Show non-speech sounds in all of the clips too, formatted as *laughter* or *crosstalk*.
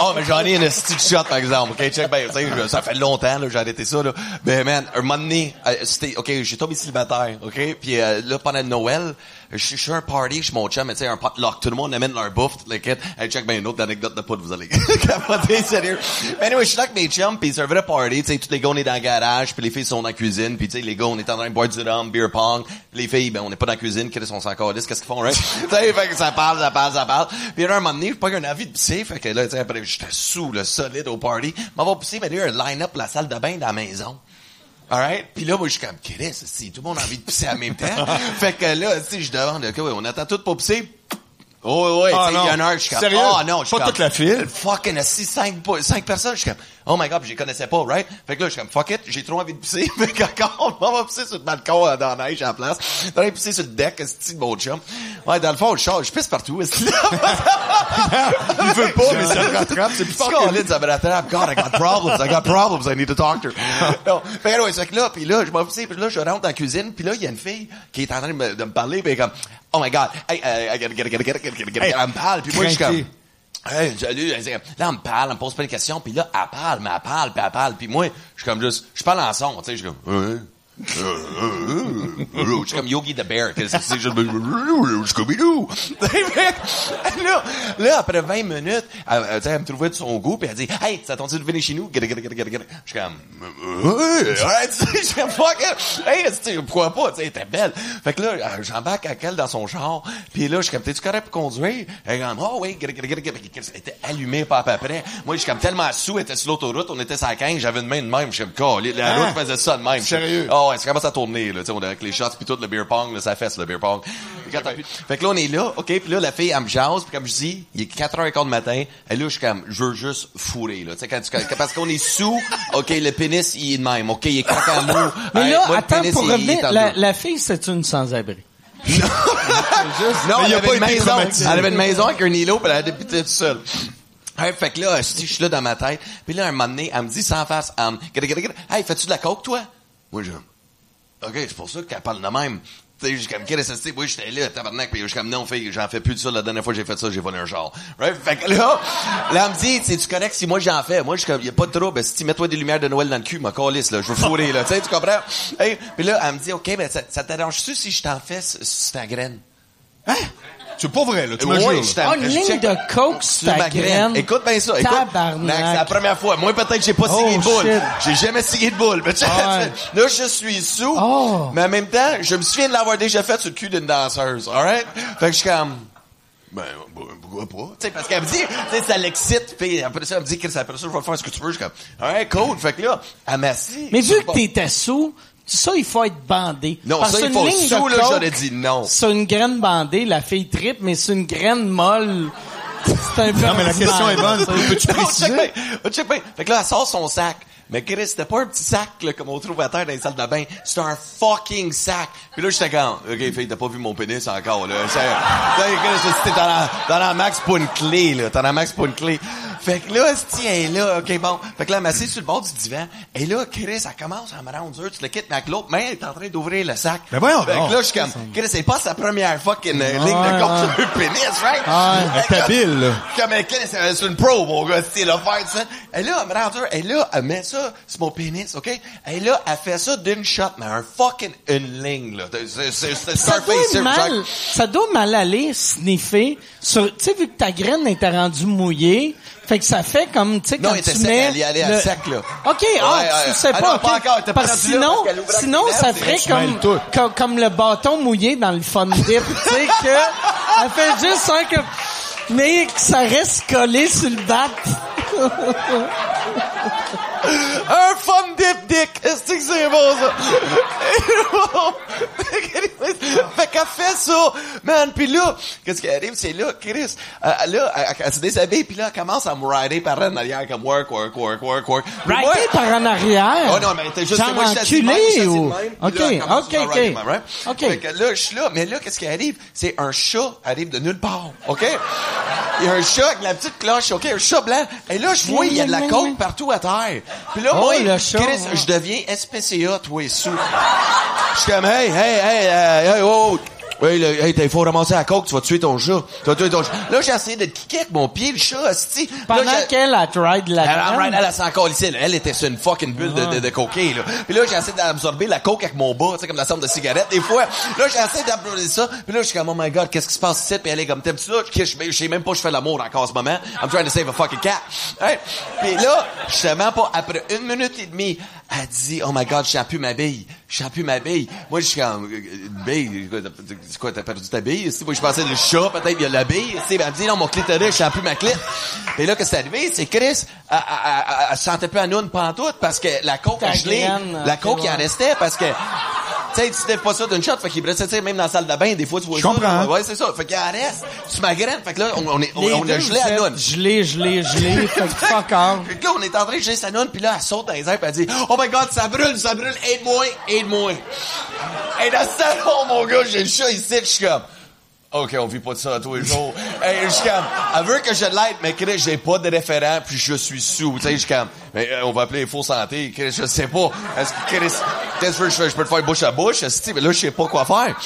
Oh, *laughs* mais j'en ai une petite shot, par exemple. OK, check ben, ça fait longtemps, là, j'ai arrêté ça, là. Mais, man, un moment donné, euh, c'était, OK, j'ai tombé célibataire, OK? Puis, euh, là, pendant Noël, je suis je suis à un party chez mon chum, mais tu sais, un potluck. Tout le monde amène leur bouffe, le kit. Hey, check ben, une autre anecdote de poudre, vous allez *laughs* capoter, sérieux. Mais anyway, je suis là avec mes chums, puis c'est un vrai party, tu sais, tous les gars, on est dans le garage, puis les filles sont dans la cuisine, puis tu sais, les gars, on est en train de boire du rhum, beer pong. Puis les filles, ben, on n'est pas dans la cuisine, qu'est-ce qu'on s'en qu'est-ce qu'ils font, right? *laughs* tu sais, fait que ça parle, ça parle, ça parle. Puis là, un moment donné, j'ai pas eu un avis de pisser, fait que là, tu sais, après, j'étais sous, le solide au party. M'en va pisser, mais il y a un line-up la salle de bain dans la maison. Alright? Puis là, moi, je suis comme, Chris, si tout le monde a envie de pisser en même temps. *laughs* fait que là, sais, je demande, OK, ouais, on attend tout pour pisser. Oh, ouais, Ah, tu sais, il y a non. une heure, je suis comme, Sérieux? oh non, je suis Pas comme, toute la file? Fucking, assis, cinq, cinq personnes, je suis comme, oh my god, je les connaissais pas, right? Fait que là, je suis comme, fuck it, j'ai trop envie de pisser. fait *laughs* que encore, on va pisser sur le balcon, euh, dans la neige, à la place. Dans les pisser sur le deck, c'est de mon chum? Ouais, dans le fond, je je pisse partout, Il veut pas, mais ça le rattrape, c'est plus fort que ça me rattrape. God, I got problems. I got problems. I need a doctor. *laughs* non. Fait que, anyway, c'est que là, puis là, je m'en fous, puis là, je rentre dans la cuisine, puis là, il y a une fille qui est en train de me, de me parler, puis elle est comme, oh my God, hey, uh, I gotta, gotta, gotta, gotta, gotta, gotta, me comme, craqué. Hey, salut, là, elle me parle, elle me pose plein de questions, puis là, elle parle, mais elle parle, puis elle parle, puis moi, je suis comme juste, je parle en son, tu sais, je suis comme, Ouais. Je suis comme Yogi the Bear, c'est, je Scooby-Doo? là, *laughs* là, après 20 minutes, elle, elle, elle me trouvait de son goût, puis elle dit, hey, ça dit de venir chez nous? Je suis comme, *laughs* ouais, tu sais, je suis comme, fuck. Hey, pourquoi pas, tu sais, elle était belle. Fait que là, euh, j'embarque avec elle dans son char, puis là, je suis comme, t'es-tu correct pour conduire? Elle est comme, oh oui. Elle était allumée pas à peu près. Moi, je suis comme tellement sous, elle était sur l'autoroute, on était sur la 15, j'avais une main de même, je suis comme, la route faisait ça de même. Sérieux? Oh, ouais, ça commence à tourner, là, tu sais, on est avec les shots puis tout, le beer pong, là, ça fesse, le beer pong. Fait que, fait que là, on est là, OK, puis là, la fille, elle me jase, puis comme je dis, il est 4h15 du matin, et là, je suis comme, je veux juste fourrer, là, tu sais, quand tu, quand- parce qu'on est sous, OK, le pénis, il est de même, OK, il est croquant mou. Mais Hey, là, moi, le attends, pénis, pour il- revenir, la, la fille, c'est une sans-abri. Non, *laughs* Mais elle avait pas une maison. Elle avait une maison avec un îlot, puis elle habité toute seule. Hey, fait que là, je je suis là dans ma tête. Puis là, un moment donné, elle me dit sans face, um, hey, fais-tu de la coke, toi? Moi, je, OK, c'est pour ça qu'elle parle de même. Tu sais, suis comme, qu'est-ce que c'est? Oui, j'étais là, tabarnak, puis je suis comme, non, fille, j'en fais plus de ça. La dernière fois que j'ai fait ça, j'ai volé un genre. Right? Fait que là, là, elle me dit, c'est tu correct si moi j'en fais? Moi, je comme, y a pas de trouble. Si tu mets-toi des lumières de Noël dans le cul, ma calisse, là, je veux fourrer, là. Tu tu comprends? Hey, puis là, elle me dit, OK, mais ça, t'arrange-tu si je t'en fais sur ta graine? C'est pas vrai, là, tu me Oui, jures. une ligne de coke sur ta ma graine. Écoute bien ça. Écoute. Tabarnak. C'est la première fois. Moi, peut-être, j'ai pas Oh, signé de boule. shit. J'ai jamais signé de boule. *laughs* Ouais. là, je suis sous. Oh. Mais en même temps, je me souviens de l'avoir déjà fait sur le cul d'une danseuse. Alright? Fait que je suis comme, ben, ben, pourquoi pas? Tu sais, parce qu'elle me dit, tu sais, ça l'excite. Puis après ça, elle me dit, Chris, après ça, je vais faire ce que tu veux. Je suis comme, alright, cool. Fait que là, elle m'assit. Mais vu que t'étais sous, ça, il faut être bandé. Non, Parce ça, il faut sous, là, j'aurais dit non. Sur une graine bandée, la fille tripe, mais sur une graine molle, *laughs* c'est un peu Non, mais la question est bonne. Peux-tu *laughs* Non, check préciser? bien. Oh, check bien. Fait que là, elle sort son sac. Mais Chris, c'était pas un petit sac, là, comme on trouve à terre dans les salles de bain. C'était un fucking sac. Puis là, j'étais comme, OK, fille, t'as pas vu mon pénis encore, là. C'est, Chris, c'était dans la, dans la max pour une clé, là. Dans la max pour une clé. Fait que là, si elle est là, OK, bon. Fait que là, elle m'assied sur le bord du divan. Et là, Chris, elle commence à me rendre dur. Tu le quittes, mais avec l'autre main, elle est en train d'ouvrir le sac. Ben voyons Fait que là, je suis comme, Chris, c'est pas sa première fucking euh, ligne de compte sur le pénis, right? Elle est habile, là. Comme Chris, c'est c'est une pro, mon gars, c'est là, faire ça. Et là, elle me rend dur. Et là, elle met ça sur mon pénis, OK? Et là, elle fait ça d'une shot, mais un fucking une ligne, là. C'est, c'est, c'est Ça doit c'est- mal, ça doit mal aller sniffer sur, tu sais, vu que ta graine était rendue mouillée, fait que ça fait comme, tu sais, quand tu sec, mets elle y allait à le- sec, là. OK, ah, Ouais, tu ouais. sais Ah pas, non, OK. pas encore, t'es pas Parce que rendu là, sinon, parce ouvre sinon, cuvette, ça ferait comme, comme, comme le bâton mouillé dans le fun dip, *laughs* tu sais, que, elle fait juste un que, mais que ça reste collé sur le bat. *laughs* Un fun dip dick! Est-ce que c'est bon, ça? fait qu'elle fait ça, man. Puis là, qu'est-ce qui arrive? C'est là, Chris, euh, là, elle, elle se déshabille, puis là, elle commence à me rider par en arrière, comme work, work, work, work, work. Puis moi- par en arrière? Oh non, mais t'es juste, Genre moi, je suis assis ou- même, OK, là, OK, rider OK. même, right? OK. Fait que là, je suis là, mais là, qu'est-ce qui arrive? C'est un chat arrive de nulle part, OK? Il y a un chat avec la petite cloche, OK? Un chat blanc. Et là, je vois, il y a de la coke partout à terre. Puis là, Oh, moi, le Chris, ouais. je deviens SPCA, toi, sous. Je suis comme, hey, hey, hey, euh, hey, oh, Oui, là, hey, il faut ramasser la coke, tu vas tuer ton chat. Tu vas tuer ton chat. Là, j'ai essayé de le kicker avec mon pied, le chat, esti. Pendant qu'elle a tried la elle, elle, elle, elle s'est encore ici, là. Elle était sur une fucking bulle de, de, de cocaine, là. Puis là, j'ai essayé d'absorber la coke avec mon bas, tu sais, comme la somme de cigarette, des fois. Là, j'ai essayé d'absorber ça. Puis là, je suis comme, oh my god, qu'est-ce qui se passe ici? Puis elle est comme, t'aimes-tu ça? Je, je, je sais même pas, je fais l'amour encore en ce moment. I'm trying to save a fucking cat. Hey. Puis là, justement pas, après une minute et demie, elle dit, oh my god, je ma bille. Je sens plus ma bille. Moi, je suis comme, euh, une bille, c'est quoi, t'as perdu ta bille? Si, moi, je pensais le chat, peut-être, il y a la bille. Elle me dit, non, mon clitoris, je sens plus ma clit. Et là, qu'est-ce qui est arrivé? C'est Chris, elle, elle, elle, elle se sentait plus à nous pantoute parce que la coke a gelé. La ok, coke, il en restait parce que, tu sais, tu lèves pas ça d'une shot, fait qu'il reste, tu même dans la salle de bain, des fois, tu vois Je comprends. Ouais, c'est ça. Fait qu'il en reste. Tu m'agrènes. Fait que là, on, on est, on, Les on deux, a gelé vous à êtes. Gelé, gelé, gelé. *laughs* fait que fuck off. Fait que là, on est en train de geler sa noune, puis là, elle saute dans les airs, puis elle dit « Oh my God, ça brûle, ça brûle, aide-moi, aide-moi! » Et dans le salon, mon gars, j'ai le chat ici, je suis comme... OK, on vit pas de ça tous les jours. Hey, je suis comme, elle veut que je l'aide, mais Chris, j'ai pas de référent, puis je suis sous. Tu sais, je suis comme, mais, euh, on va appeler les faux santé. Chris, je sais pas. Est-ce que Chris, qu'est-ce que je fais? Je peux te faire bouche à bouche, esti, mais là, je sais pas quoi faire.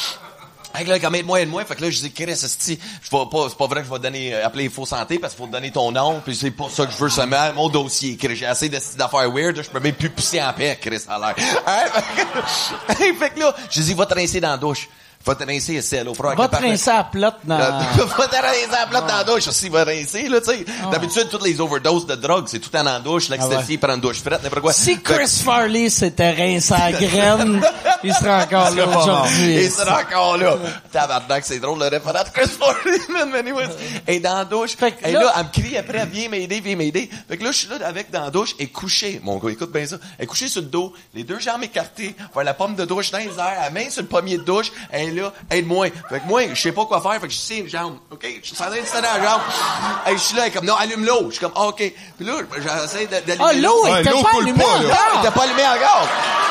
Fait que là, comme aide-moi, aide-moi. Fait que là, je dis, Chris, esti, vais pas, c'est pas vrai que je vais donner, euh, appeler les faux santé parce qu'il faut te donner ton nom, puis c'est pas ça que je veux seulement, mon dossier, Chris. J'ai assez d'affaires weird, je peux même plus pisser en paix, Chris, à l'air. Hein? *laughs* Fait que là, je dis, va te rincer dans la douche. Va te rincer, ici, l'eau froide. Va te rincer à plate dans... Va te rincer à plat dans la douche, aussi, va rincer, là, tu sais. D'habitude, toutes les overdoses de drogue, c'est tout en en douche, l'ecstasy, prend une douche frette, n'importe quoi. Si Chris Farley s'était rincé à graine, *laughs* il serait encore là aujourd'hui. Et c'est encore là. Tabarnak, c'est drôle, le référent de Chris Farley, *laughs* man, anyways. Et dans la douche, et là- elle me crie après, viens m'aider, viens m'aider. Fait que là, je suis là avec dans la douche, et couché, mon gars, écoute bien ça. Elle est couchée sur le dos, les deux jambes écartées, vers la pomme de douche dans les airs, la main sur le pommier de douche, là, aide-moi. Fait que moi, je sais pas quoi faire, fait que je sais une jambe, ok? Je suis en train de la jambe. Et je suis là, comme, non, allume l'eau. Je suis comme, ah, ok. Puis là, j'essaie d'allumer Ah, l'eau était pas allumée encore. t'as pas allumé encore.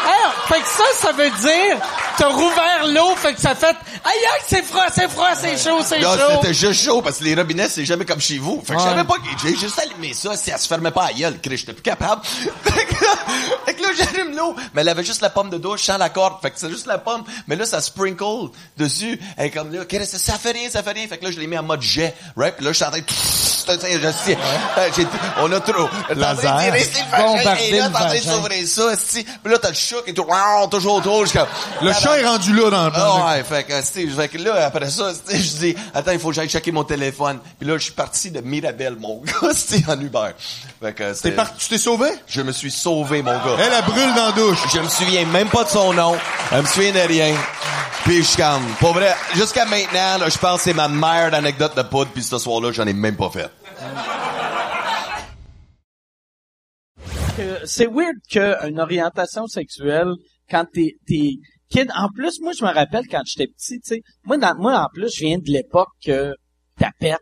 Hey, fait que ça, ça veut dire, t'as rouvert l'eau, fait que ça fait, aïe aïe, c'est froid, c'est froid, c'est chaud, c'est Là, chaud. c'était juste chaud parce que les robinets, c'est jamais comme chez vous. Fait que je savais pas j'ai juste allumé ça si elle se fermait pas à gueule. Chris, J'étais plus capable. *laughs* fait que là, fait que là, j'allume l'eau. Mais elle avait juste la pomme de douche sans la corde. Fait que c'est juste la pomme. Mais là, ça sprinkle dessus. Elle est comme là, ça fait rien, ça fait rien. Fait que là, je l'ai mis en mode jet. Right? Puis là, je suis en train de... J'ai- on a trop. Laser. Et là, t'es en train de s'ouvrir ça. Puis là, t'as le chat qui est toujours autour. Le chat est rendu là dans le ah ouais, fait que, c'était- fait que là, après ça, je dis, attends, il faut que j'aille checker mon téléphone. Puis là, je suis parti de Mirabel, mon gars, *laughs* c'était en Uber. Fait que, T'es parti, tu t'es sauvé? je me suis sauvé, mon gars. Elle, elle brûle dans la douche. Je me souviens même pas de son nom. Elle me souvient de rien. Puis je comme, pour vrai, jusqu'à maintenant, là, je pense que c'est ma meilleure anecdote de poudre, puis ce soir-là, j'en ai même pas fait. c'est weird qu'une orientation sexuelle, quand t'es, t'es kid, en plus, moi, je me rappelle quand j'étais petit, tu sais, moi, dans, moi, en plus, je viens de l'époque que tapette,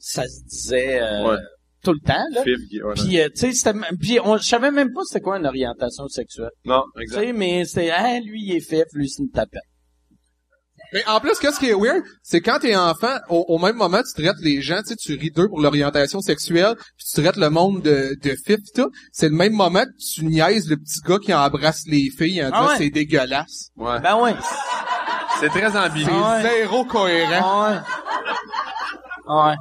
ça se disait, euh, Ouais. tout le temps, là. Ouais, Puis, euh, tu sais, puis on, je savais même pas c'était quoi une orientation sexuelle. Non, Tu exact. sais, mais c'est, ah, lui, il est fif, lui, c'est une tapette. Mais en plus, qu'est-ce qui est weird, c'est quand t'es enfant, au, au même moment, tu traites les gens, tu sais, tu ris d'eux pour l'orientation sexuelle, puis tu traites le monde de, de fif tout. C'est le même moment que tu niaises le petit gars qui embrasse les filles en Ah disant ouais. c'est dégueulasse. Ouais. Ben ouais. C'est très ambigu. Ah ouais. Zéro cohérent. Ah ouais. Ah ouais.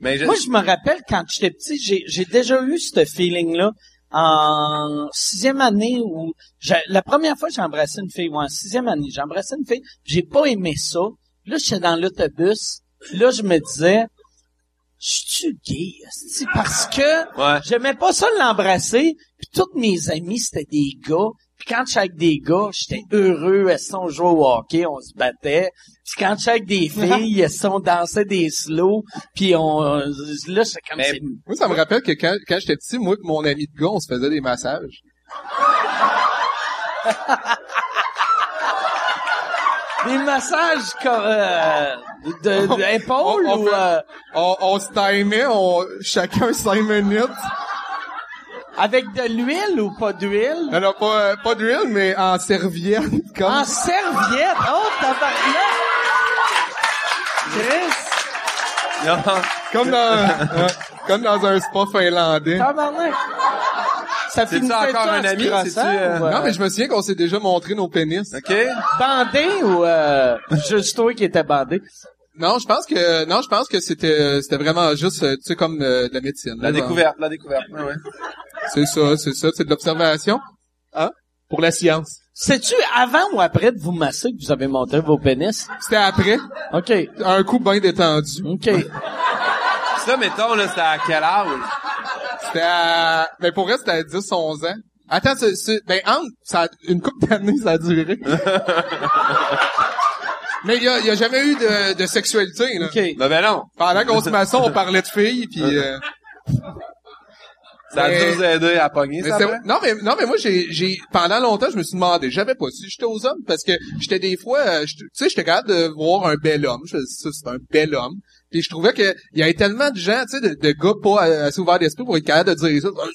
Mais je- Moi, je me rappelle quand j'étais petit, j'ai, j'ai déjà eu ce feeling-là en sixième année où j'ai- la première fois que j'ai embrassé une fille, ou en sixième année, j'ai embrassé une fille, j'ai pas aimé ça. Là, j'étais dans l'autobus. Là, je me disais, je suis gay, esti? parce que Ouais. j'aimais pas ça l'embrasser. Puis tous mes amis, c'était des gars. Puis quand j'étais avec des gars, j'étais heureux. Elles on jouait au hockey, on se battait. Puis quand j'étais avec des *laughs* filles, elles on dansait des slows. Puis on, là, c'est comme Mais- Moi, ça me rappelle que quand, quand j'étais petit, moi et mon ami de gars, on se faisait des massages. *laughs* des massages comme, euh, de, de épaules *laughs* On- on ou fait- euh, On, on se timait, on, chacun cinq minutes. Avec de l'huile ou pas d'huile? Alors, pas, pas d'huile, mais en serviette, *laughs* comme. En serviette? Oh, tabarnak! Chris! Comme dans, euh, comme dans un spa finlandais. Tabarnak! ça finissait encore un ami? euh, euh, Non, mais je me souviens qu'on s'est déjà montré nos pénis. OK? bandé ou euh, juste toi qui étais bandé? Non, je pense que non, je pense que c'était c'était vraiment juste euh, tu sais comme euh, de la médecine. La là, découverte, la découverte. Ouais, ouais. C'est ça, c'est ça, c'est de l'observation. Hein? Pour la science. C'est-tu avant ou après de vous masser que vous avez montré vos pénis? C'était après, OK. un coup bien détendu. OK. Ça, mettons, là, c'était à quel âge? C'était à... Ben pour vrai, c'était à 10, 11 ans. Attends, c'est, c'est- ben entre, ça a- une couple d'années, ça a duré. *laughs* Mais il y a, y a jamais eu de, de sexualité, là. OK. Ben, ben non. Pendant qu'on se maçon, on parlait de filles, puis... euh, Ça a dû vous aider à pogner, mais ça, c'est- après? non, mais non, mais moi, j'ai, j'ai pendant longtemps, je me suis demandé, j'avais pas si j'étais aux hommes, parce que j'étais des fois, euh, j'étais- tu sais, j'étais capable de voir un bel homme. Je faisais ça, c'est un bel homme. Puis je trouvais que il y avait tellement de gens, tu sais, de, de gars pas euh, assez ouverts d'esprit pour être capable de dire ça. Ah,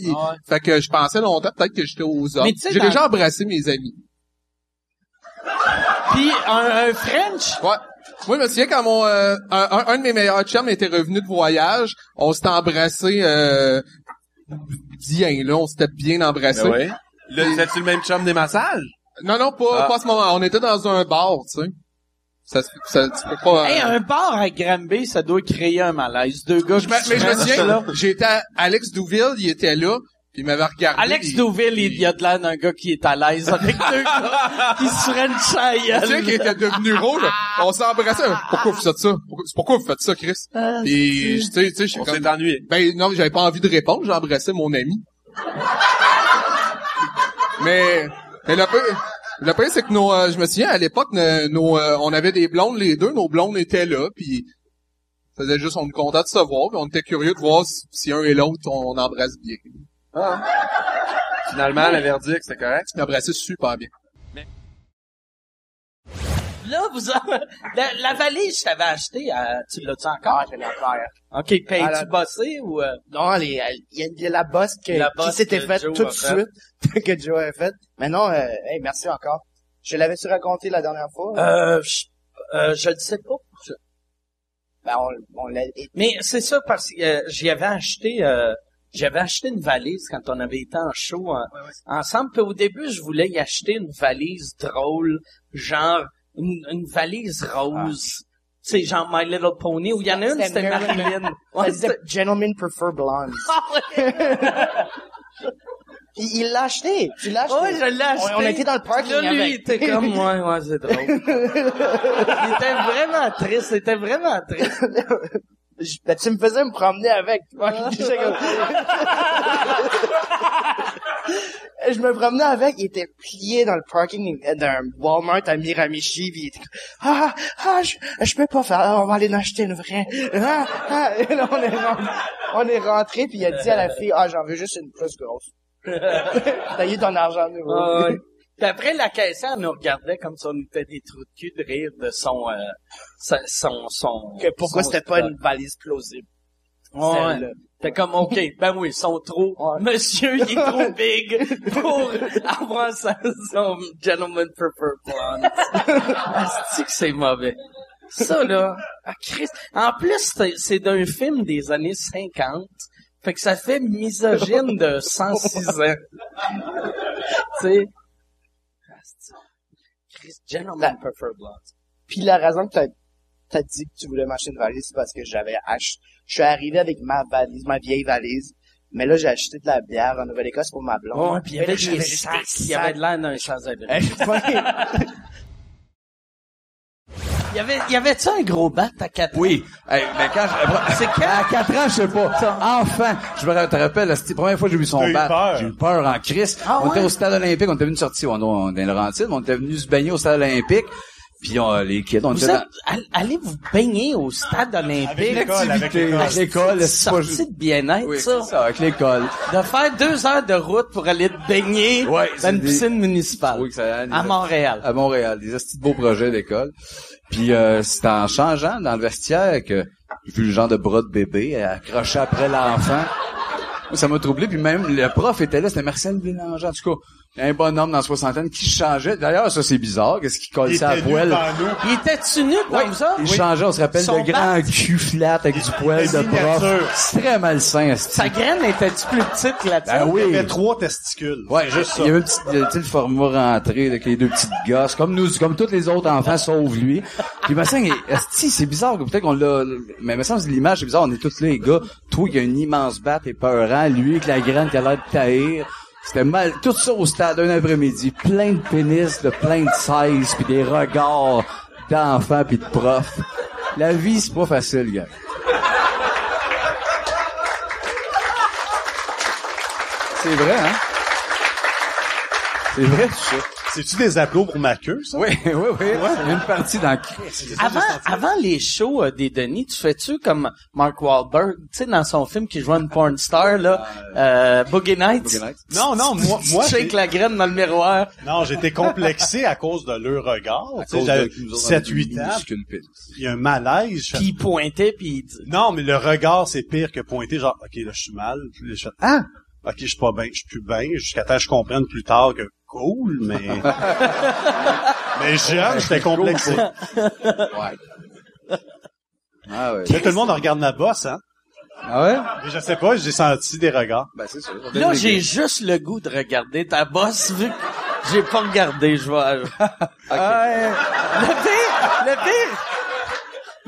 bien? Ouais. Fait que je pensais longtemps peut-être que j'étais aux hommes. Mais tu sais, J'ai déjà embrassé mes amis. Puis un, un French? Ouais. Moi, je me souviens quand mon euh, un, un- de mes meilleurs chums était revenu de voyage, on s'était embrassé euh, bien là, on s'était bien embrassé. Ben oui. Là, le même chum des massages? Non, non, pas, Ah. pas à ce moment. On était dans un bar, tu sais. Ça, ça, tu peux pas. Hey, euh, un bar à Granby, ça doit créer un malaise. Deux gars je mais je me souviens, là. j'étais à Alex Douville, il était là, il m'avait regardé. Alex Douville, il y a de l'air d'un gars qui est à l'aise avec deux gars qui se Je me souviens qu'il était devenu rouge. On s'est embrassé. Pourquoi vous faites ça? Pourquoi, c'est pourquoi vous faites ça, Chris? Ah, Puis, tu sais, tu sais, je suis On comme... s'est ennuyé. Ben non, j'avais pas envie de répondre, j'embrassais mon ami. mais, mais le peu, le pire, c'est que nos, euh, je me souviens à l'époque, nos, nos, euh, on avait des blondes les deux, nos blondes étaient là, puis faisait juste on était content de se voir, puis on était curieux de voir si, si un et l'autre on, on embrasse bien. Ah. Finalement, le verdict, c'était correct. On embrassait super bien. Là, vous avez... la, la valise, je t'avais acheté, euh, tu l'as-tu encore? Ah, je l'ai encore. OK, payes-tu la- bossé ou... euh, Non, les- elle- il y, a- il y a la bosse que, La qui s'était que faite Joe tout a de suite, *laughs* que Joe a fait. Mais non, euh, hey, merci encore. Je l'avais-tu raconté la dernière fois? Euh, je, euh, je le sais pas. Je- Ben, on, on l'a... Mais c'est ça parce que euh, j'y avais acheté... Euh, j'avais acheté une valise quand on avait été en show en- ensemble. Puis au début, je voulais y acheter une valise drôle, genre une, une valise rose. Tu sais, genre My Little Pony, où il y en a une, c'était Marilyn. *laughs* Ouais, Gentlemen prefer blondes. *laughs* Puis *laughs* il l'a acheté. Tu l'as acheté. Ouais, je l'ai acheté. On, on était dans le parking Là, lui, il avec. était comme, ouais, ouais, c'est drôle. il était vraiment triste, il était vraiment triste. Je- ben, tu me faisais me promener avec. *laughs* *laughs* Je me promenais avec, il était plié dans le parking d'un Walmart à Miramichi, puis il était comme, ah, ah, je, je peux pas faire, on va aller en acheter une vraie. Ah, ah. Et là, on est rentré, on est rentré, puis il a dit à la fille, ah, j'en veux juste une plus grosse. *laughs* T'as eu ton argent nouveau. Ah, ouais. Puis après, la caissière nous regardait comme si on était des trous de cul de rire de son, euh, sa- son, son, Que pourquoi c'était pas une valise plausible? Ouais. T'es comme, OK, ben oui, ils sont trop, Ouais. monsieur, il est trop big pour *laughs* avoir sa, son gentleman prefer blonde. *laughs* Que c'est mauvais. Ça, là, ah, Christ. En plus, c'est- c'est d'un film des années 50. Fait que ça fait misogyne de 106 ans. *laughs* tu sais? Gentleman prefer blonde. Puis la raison que t'as t'as dit que tu voulais m'acheter une valise, c'est parce que j'avais acheté. Je suis arrivé avec ma valise, ma vieille valise. Mais là, j'ai acheté de la bière en Nouvelle-Écosse pour ma blonde. Ouais, puis il y avait des sacs. Il y avait de l'air d'un sans-abri. *laughs* Y avait, il y avait-tu un gros bat à quatre ans? Oui. Hey, mais quand je... C'est *laughs* quand? À 4 ans, je sais pas. Enfant, je me te rappelle, c'était la première fois que j'ai vu son bat. peur. J'ai eu peur en crise. Ah on était au stade olympique, on était venu sortir, on, on, dans les Laurentides, on était venu se baigner au stade olympique. Puis on, les kids, on Vous était êtes, all- allez vous baigner au stade olympique. Avec l'école, avec l'école. c'est pas- Sortie de bien-être, Oui, ça. c'est ça, avec l'école. De faire deux heures de route pour aller te baigner Ouais, dans c'est une des- piscine municipale. Oui, que ça, à Montréal. à Montréal, des petits beaux projets d'école. Puis euh, c'est en changeant dans le vestiaire que j'ai vu le genre de bras de bébé accroché après l'enfant. Ça m'a troublé. Puis même le prof était là, c'était Marcel Bélanger. En tout cas, un bonhomme dans la soixantaine qui changeait. D'ailleurs, ça, c'est bizarre. Qu'est-ce qu'il colle Il ça à nous. Il était-tu nu comme ça? Il changeait, on se rappelle, Son le grand cul flat avec du poil de prof. C'est très malsain, esti. Sa graine était-tu plus petite que la tienne? Ben oui. Il y avait trois testicules. Ouais, juste ça. Il y avait un petit, tu sais, le format rentré avec les deux petites gosses, comme nous, comme tous les autres enfants, sauf lui. Puis, il semble, esti, c'est bizarre, que peut-être qu'on l'a, mais il me semble que l'image, c'est bizarre, on est tous les gars. Toi, qui a une immense batte et peurant, lui, avec la graine qui a l'air de taïr. C'était mal, tout ça au stade un après-midi. Plein de pénis, de plein de sizes, puis des regards d'enfants puis de profs. La vie, c'est pas facile, gars. C'est vrai, hein? C'est vrai, ça. C'est-tu des applaudissements pour ma queue, ça? Oui, oui, oui. C'est une partie dans Avant, avant les shows euh, des Denis, tu fais-tu comme Mark Wahlberg, tu sais, dans son film qui jouait une porn star, là, euh, Boogie Nights? Boogie Nights. Non, non, moi, moi, tu shakes la graine dans le miroir. non, j'étais complexé à cause de leur regard. Tu sais, j'avais 7-8 ans, il y a un malaise. je Puis il pointait, puis il dit- Non, mais le regard, c'est pire que pointer, genre, OK, là, je suis mal. Puis je ah! OK, je suis pas bien, je suis plus bien, jusqu'à temps que je comprenne plus tard que cool, mais... *laughs* mais jeune, j'étais complexé. Ah ouais. Mais tout le monde regarde ma bosse, hein? Ah ouais? Mais je sais pas, j'ai senti des regards. Ben, c'est sûr. Là, j'ai juste le goût de regarder ta bosse, vu que j'ai pas regardé, je vois. *laughs* Ouais. Le pire, le pire,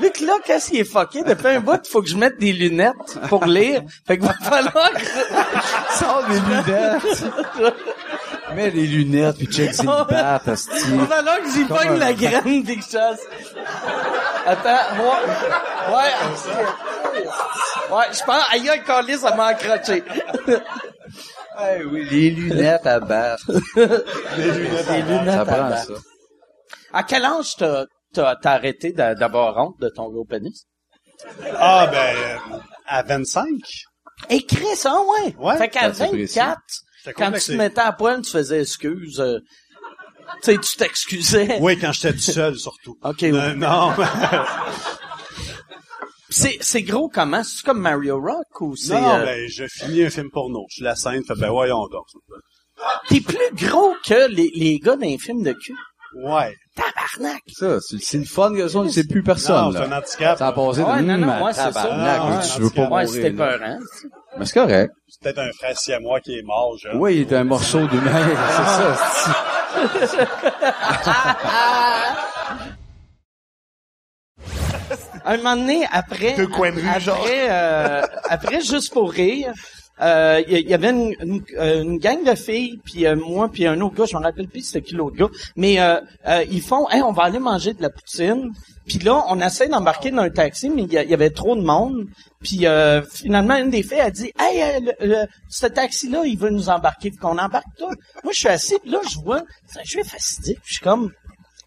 vu que là, qu'est-ce qui est fucké, depuis un bout, il faut que je mette des lunettes pour lire. Fait qu'il va falloir que... *laughs* Sors des lunettes. Mets des lunettes puis check ses battes, asti. Va falloir que j'y pogne la graine des choses. Attends, ouais. Ouais. Ouais, je pense, aïe, aïe, calé, ça m'a accroché. Ouais, *laughs* oui, les lunettes à battre. Des lunettes Ça à prend battre. ça. À quel âge t'as, t'as, arrêté d'a- d'avoir honte de ton gros pénis? Ah, ben, euh, à 25, Écris ça, ouais. Ouais. Fait qu'à Ça, c'est précis. 24, j'étais quand tu te mettais à poil, tu faisais excuse. euh, tu sais, tu t'excusais. Oui, quand j'étais tout seul, surtout. *laughs* OK, Euh, ouais. non, *laughs* C'est, c'est gros comment? C'est comme Mario Rock ou c'est... non, euh, ben, je finis un film porno. Je suis la scène, fait, ben, voyons donc. T'es plus gros que les, les gars d'un film de cul. Ouais. Tabarnak! Ça, c'est le fun que ça, c'est plus Non, personne, c'est un handicap. Ça a passé de, Ouais, non, non, ouais, c'est ça. tabarnak, tu veux pas mourir, c'était peur, hein? Mais c'est correct. C'est peut-être un frère siamois qui est mort, jeune. Oui, il était un morceau d'humain, *laughs* c'est ça. Un moment donné, après, après, genre. euh, après, juste pour rire, euh, y, y avait une, une, euh, une gang de filles, puis euh, moi, puis un autre gars, je me rappelle plus c'était qui l'autre gars, mais euh, euh, ils font, hey, on va aller manger de la poutine. Puis là, on essaie d'embarquer dans un taxi, mais il y, y avait trop de monde. Puis euh, finalement, une des filles a dit, hey, le, le- ce taxi-là, il veut nous embarquer, qu'on embarque toi. Moi, je suis assis, puis là, je vois, jeu fastidique. Puis je suis comme,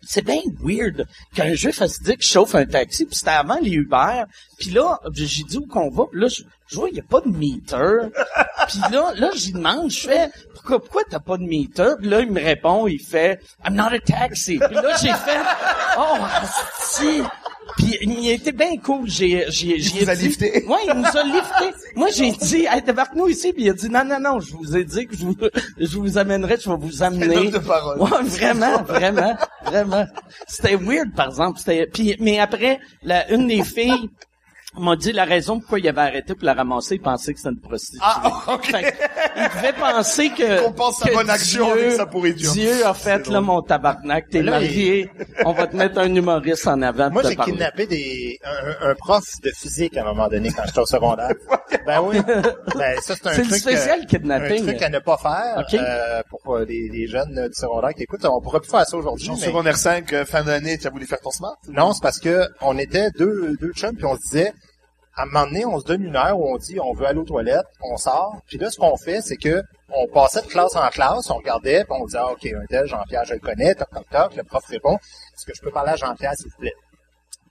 c'est bien weird qu'un jeu fastidique chauffe un taxi, puis c'était avant les Uber. Puis là, j'ai dit où qu'on va, puis là, je, vois, il n'y a pas de meter. *laughs* Puis là, là, j'y demande, je fais, pourquoi, pourquoi t'as pas de meter? Puis là, il me répond, il fait, I'm not a taxi. Puis là, j'ai fait, *laughs* oh, si. Puis il était bien cool. J'ai, j'ai, j'ai vous a dit- lifté. Ouais, il nous a lifté. Moi, j'ai dit, hey, débarque-nous ici. Puis il a dit, non, non, non, je vous ai dit que je vous, je vous amènerai, je vais vous amener. de parole. Ouais, vraiment, vraiment, vraiment. C'était weird, par exemple. C'était, puis, mais après, la, une des filles m'a dit la raison pourquoi il avait arrêté pour la ramasser, il pensait que c'était une prostituée. Ah, ok. Fait que, il devait penser que, *laughs* Qu'on pense sa que bonne action avec sa pourriture. Dieu a fait, là, mon tabarnak, t'es marié, on va te mettre un humoriste en avant Moi, j'ai kidnappé des, un, un- prof de physique à un moment donné quand j'étais au secondaire. *laughs* ben oui. Ben, ça, c'est un truc. spécial euh, kidnapping. Un truc à ne pas faire Ok. euh, pour euh, les, les jeunes euh, du secondaire qui écoutent. On pourrait plus faire ça aujourd'hui. Mais- secondaire 5, euh, fin d'année, tu as voulu faire ton smart? Non, c'est parce que on était deux, deux chums, puis on se disait, à un moment donné, on se donne une heure où on dit, on veut aller aux toilettes, on sort. Puis là, ce qu'on fait, c'est que on passait de classe en classe, on regardait, puis on disait, ah, OK, un tel, Jean-Pierre, je le connais, toc, toc, toc. Le prof répond, est-ce que je peux parler à Jean-Pierre, s'il vous plaît?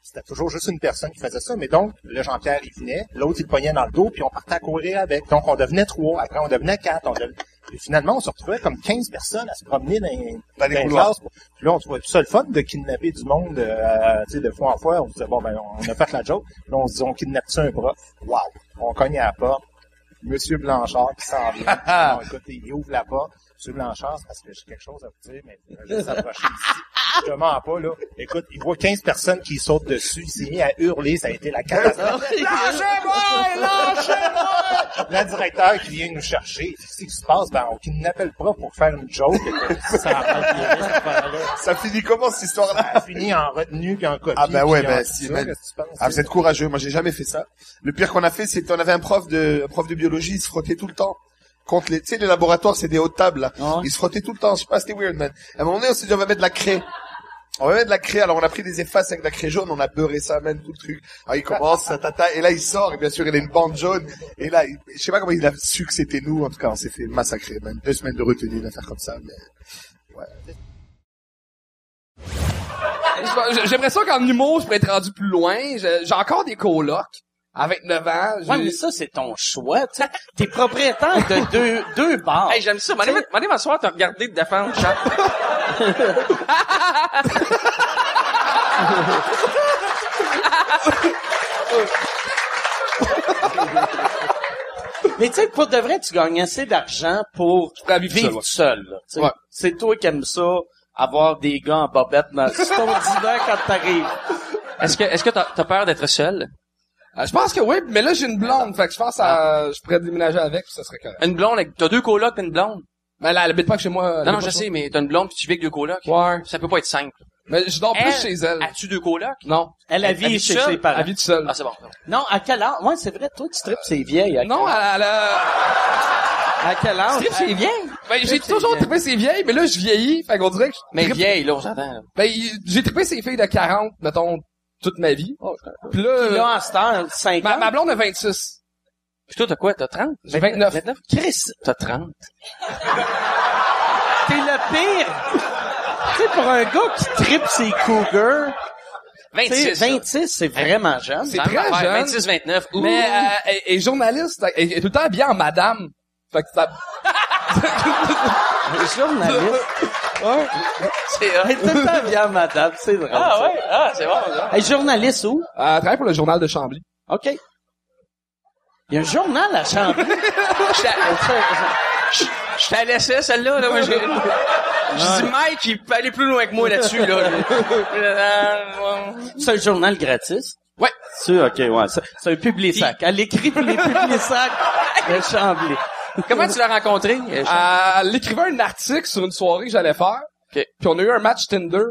C'était toujours juste une personne qui faisait ça, mais donc, le Jean-Pierre, il venait, l'autre, il le dans le dos, puis on partait à courir avec. Donc, on devenait trois, après, on devenait quatre, on devenait... Puis finalement, on se retrouvait comme 15 personnes à se promener dans, Dans les dans couloirs. classes. Puis là, on trouvait tout ça le fun de kidnapper du monde, euh, de fois en fois. On se disait, bon, ben, on a fait la joke. Là, on se dit, on kidnappe-tu un prof? Wow! On cogne à la porte. Monsieur Blanchard qui s'en vient. *laughs* Bon, écoute, il ouvre la porte. Monsieur Blanchard, c'est parce que j'ai quelque chose à vous dire, mais je vais s'approcher ici. Je te mens pas, là. Écoute, il voit 15 personnes qui sautent dessus. Il s'est mis à hurler. Ça a été la catastrophe. Lâchez-moi! Lâchez-moi! Le directeur qui vient nous chercher. Qu'est-ce qui se passe? Ben, on qui n'appelle pas pour faire une joke. Ça finit comment, cette histoire-là? Ça a fini en retenue puis en copie. Ah ben ouais, ben si, ça. ben? Ah, vous êtes courageux. Moi, j'ai jamais fait ça. Le pire qu'on a fait, c'est qu'on avait un prof de, un prof de biologie, il se frottait tout le temps. Contre les, tu sais, les laboratoires, c'est des hautes tables, là. Il se frottait tout le temps. Je sais pas, c'était weird, man. À un moment donné, on s'est dit, on va mettre de la craie. On va mettre de la craie. Alors, on a pris des effaces avec de la craie jaune, on a beurré ça, man, tout le truc. Alors, il commence, ça tata, et là, il sort, et bien sûr, il a une bande jaune. Et là, il- je sais pas comment il a su que c'était nous. En tout cas, on s'est fait massacrer, man. Deux semaines de retenue, d'affaires comme ça, mais, ouais. J'aimerais ça qu'en humour, je pourrais être rendu plus loin. J'ai encore des colocs. À 29 ans, j'ai... Ouais, mais ça, c'est ton choix, tu sais. *laughs* T'es propriétaire de deux, deux bars. Hey, j'aime ça. M'en allez m'asseoir, t'as regardé de défendre, chat. *laughs* Mais tu sais, pour de vrai, tu gagnes assez d'argent pour vivre vivre seul, ouais. seul. C'est toi qui aimes ça, avoir des gars en bobette dans *laughs* ton dîner quand t'arrives. Est-ce que, est-ce que t'as, t'as peur d'être seul? Euh, je pense que oui, mais là, j'ai une blonde. Fait que je pense à... Je pourrais déménager avec, puis ça serait correct. Une blonde, avec- t'as deux colocs pis une blonde? Mais là, elle habite pas que chez moi. elle Non, non, habite je pas sais, mais t'as une blonde pis tu vis avec deux colocs? moi. Ouais. Ça peut pas être simple. Mais je dors plus chez elle. As-tu deux colocs? Non. Elle a Elle vie vit chez seule? ses parents. Elle vit toute seule. Ah, c'est bon. Non, à quel âge? Ouais, c'est vrai, toi, tu tripes ses vieilles. À Non, quel elle, elle a... À quel âge? Trip, c'est vieille? Ben, j'ai Trip, c'est toujours vieille. trippé ses vieilles, mais là, je vieillis. Fait qu'on dirait que je Mais trippe- vieille, là, on s'entend, là. Ben, j'ai trippé ses filles de 40, mettons, toute ma vie. Oh, Puis là, Puis là, en ce temps, 5 ma, ans. ma blonde a 26. Pis toi, t'as quoi? T'as 30? J'ai 29. Chris, T'as 30. t'es le pire. tu sais, pour un gars qui tripe ses cougars, tu sais, 26. 26, c'est vraiment jeune. C'est très jeune. 26, 29. Ouh. Mais euh, elle, elle est journaliste, elle, elle est tout le temps habillée en madame. Fait que ça... *laughs* Journaliste. Ouais. c'est est tout le temps bien, madame, c'est drôle. Ah ça. ouais? Ah, c'est bon. Elle est journaliste où? Elle travaille pour le journal de Chambly. OK. Il y a un journal à Chambly. *laughs* Je je t'ai laissé, celle-là, là. Moi, j'ai, j'ai dit, Mike, il peut aller plus loin que moi là-dessus, là. C'est un journal gratis? Ouais. C'est, OK, ouais. C'est, un public-sac. Elle écrit pour les publics-sacs de Chambly. *laughs* Comment tu l'as rencontré? euh, Elle écrivait un article sur une soirée que j'allais faire. Ok. Puis on a eu un match Tinder.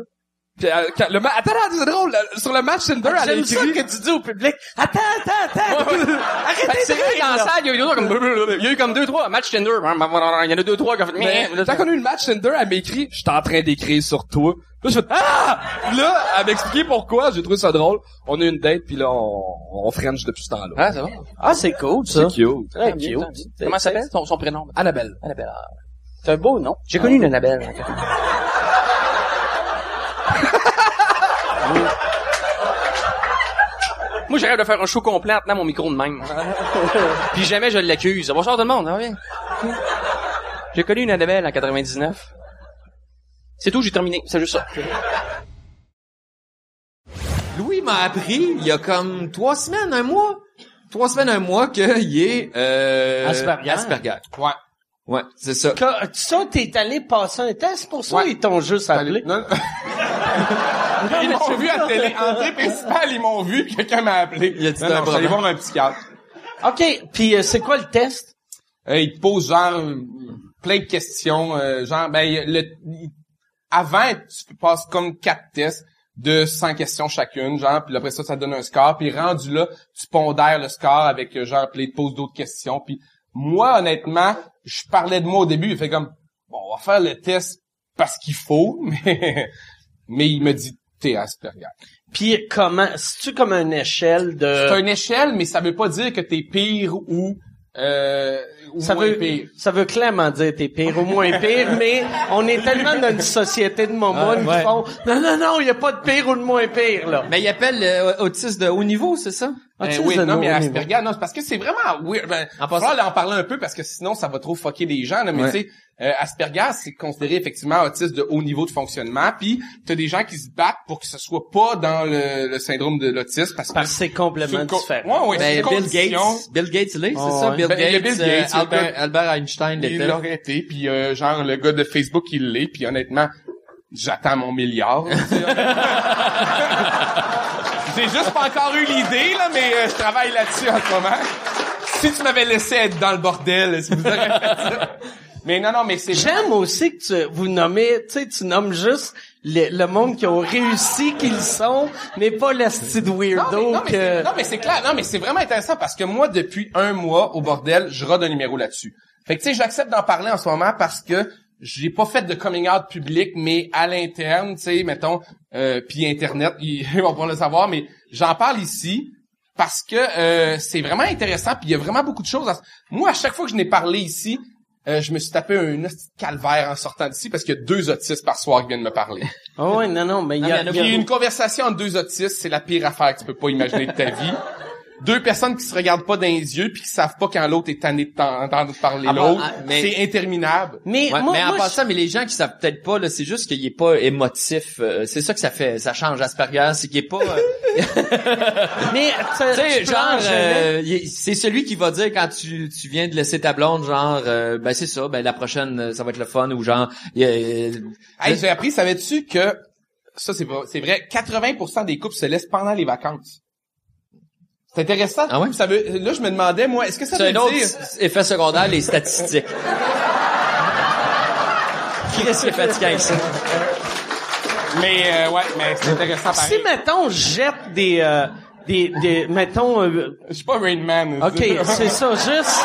Puis quand le ma- attends, attends, c'est drôle. là, Sur le match Tinder, elle a J'aime ça écrit... que tu dis au public. Attends, attends, attends. *laughs* Fait Arrêtez que c'est de vrai rire, qu'en là. salle, il y a eu deux, trois comme, il y a eu comme deux, trois match Tinder. Il y en a deux, trois qui ont fait, Mais mais, quand on a eu le match Tinder, elle m'écrit « Je suis en train d'écrire sur toi. » Là, je fais « Ah! » Là, elle m'a expliqué pourquoi. J'ai trouvé ça drôle. On a eu une date, puis là, on, on french depuis ce temps-là. Ah, c'est bon. Ah, c'est cool, ça. cute. Très Ah, cute. Comment ça s'appelle, son, son prénom? Annabelle. Annabelle. Ah. C'est un beau nom. J'ai connu une Annabelle. Moi, j'arrête de faire un show complet en tenant mon micro de même. *laughs* Puis jamais je l'accuse. Bonsoir tout le monde, bien? J'ai connu une Annabelle en 99. C'est tout, j'ai terminé. C'est juste ça. Louis m'a appris il y a comme trois semaines, un mois. Trois semaines, un mois qu'il est euh, Asperger. Asperger. Ouais. Ouais, c'est ça. Que, ça, t'es allé passer un test pour ça, Ouais. ils t'ont juste appelé? Non, *laughs* ils m'ont vu à la télé. Entrée principale, ils m'ont vu, quelqu'un m'a appelé. Il a dit non, non, bras. voir un psychiatre. OK, puis euh, c'est quoi le test? Euh, il te pose genre euh, plein de questions, euh, genre ben le, avant tu passes comme quatre tests de 100 questions chacune, genre puis après ça ça te donne un score, puis rendu là, tu pondères le score avec euh, genre puis il te pose d'autres questions, puis moi honnêtement, je parlais de moi au début, il fait comme bon, on va faire le test parce qu'il faut, *laughs* mais mais il me dit t'es Asperger. Puis comment, c'est-tu comme une échelle de... C'est une échelle, mais ça veut pas dire que t'es pire ou euh, ou Ça moins veut, pire. ça veut clairement dire t'es pire ou moins pire, *laughs* mais on est tellement dans une société de momone Ouais. qui font non, non, non, il n'y a pas de pire ou de moins pire, là. Mais il appelle euh, autiste de haut niveau, c'est ça? Ben Autisme oui, non, mais Asperger, non, c'est parce que c'est vraiment weird. Ben, En passant- en parler un peu parce que sinon ça va trop fucker les gens, là, mais Ouais. tu sais, euh, Asperger, c'est considéré effectivement autiste de haut niveau de fonctionnement, puis t'as des gens qui se battent pour que ce soit pas dans le, le syndrome de l'autisme parce que Parce que c'est complètement différent. Ouais, ouais, Ben, Bill. Gates, Bill Gates, c'est ça. Bill Ben, a Gates, Il Albert, le gars- Albert Einstein Il l'était. l'aurait été, puis euh, genre le gars de Facebook il l'est, puis honnêtement, j'attends mon milliard. *laughs* J'ai juste pas encore eu l'idée là, mais euh, je travaille là-dessus en ce moment. Si tu m'avais laissé être dans le bordel, si vous auriez fait ça? *laughs* Mais non, non, mais c'est J'aime aussi que tu, vous nommez, tu sais, tu nommes juste le, le monde qui ont réussi qu'ils sont, mais pas mais, weirdo non, mais que... non, mais c'est clair. Non, mais c'est vraiment intéressant parce que moi, depuis un mois au bordel, je rode un numéro là-dessus. Fait que, tu sais, j'accepte d'en parler en ce moment parce que j'ai pas fait de coming out public, mais à l'interne, tu sais, mettons, euh, puis Internet, *laughs* ils vont pas le savoir, mais j'en parle ici parce que euh, c'est vraiment intéressant, puis il y a vraiment beaucoup de choses. à- Moi, à chaque fois que je n'ai parlé ici, euh, je me suis tapé un calvaire en sortant d'ici parce qu'il y a deux autistes par soir qui viennent me parler. Oh, *laughs* ouais, non, non, mais il y a... Il y a- une conversation entre deux autistes, c'est la pire affaire que tu peux pas imaginer de ta vie. Deux personnes qui se regardent pas dans les yeux puis qui savent pas quand l'autre est tanné de t'en- d'entendre parler Ah bon, l'autre. ah, mais- C'est interminable. Mais Ouais, moi, mais en moi, passant, mais les gens qui savent peut-être pas, là, c'est juste qu'il est pas émotif. euh, c'est ça que ça fait, ça change Asperger, c'est qu'il est pas. euh, *laughs* mais tu sais, genre, euh, c'est celui qui va dire quand tu, tu viens de laisser ta blonde, genre, euh, ben c'est ça, ben la prochaine, euh, ça va être le fun ou genre, il y a- euh, Hey, j'ai appris, savais-tu que ça c'est pas- c'est vrai, 80% des couples se laissent pendant les vacances. C'est intéressant. Ah ouais? Ça veut, là, je me demandais, moi, est-ce que ça c'est veut un autre dire... effet secondaire, les statistiques. *laughs* Chris, c'est fatigant avec ça. Mais, euh, ouais, mais c'est intéressant pareil. Si, mettons, je jette des... euh, des, des, mettons, euh, Je suis pas Rain Man. OK, c'est ça, juste,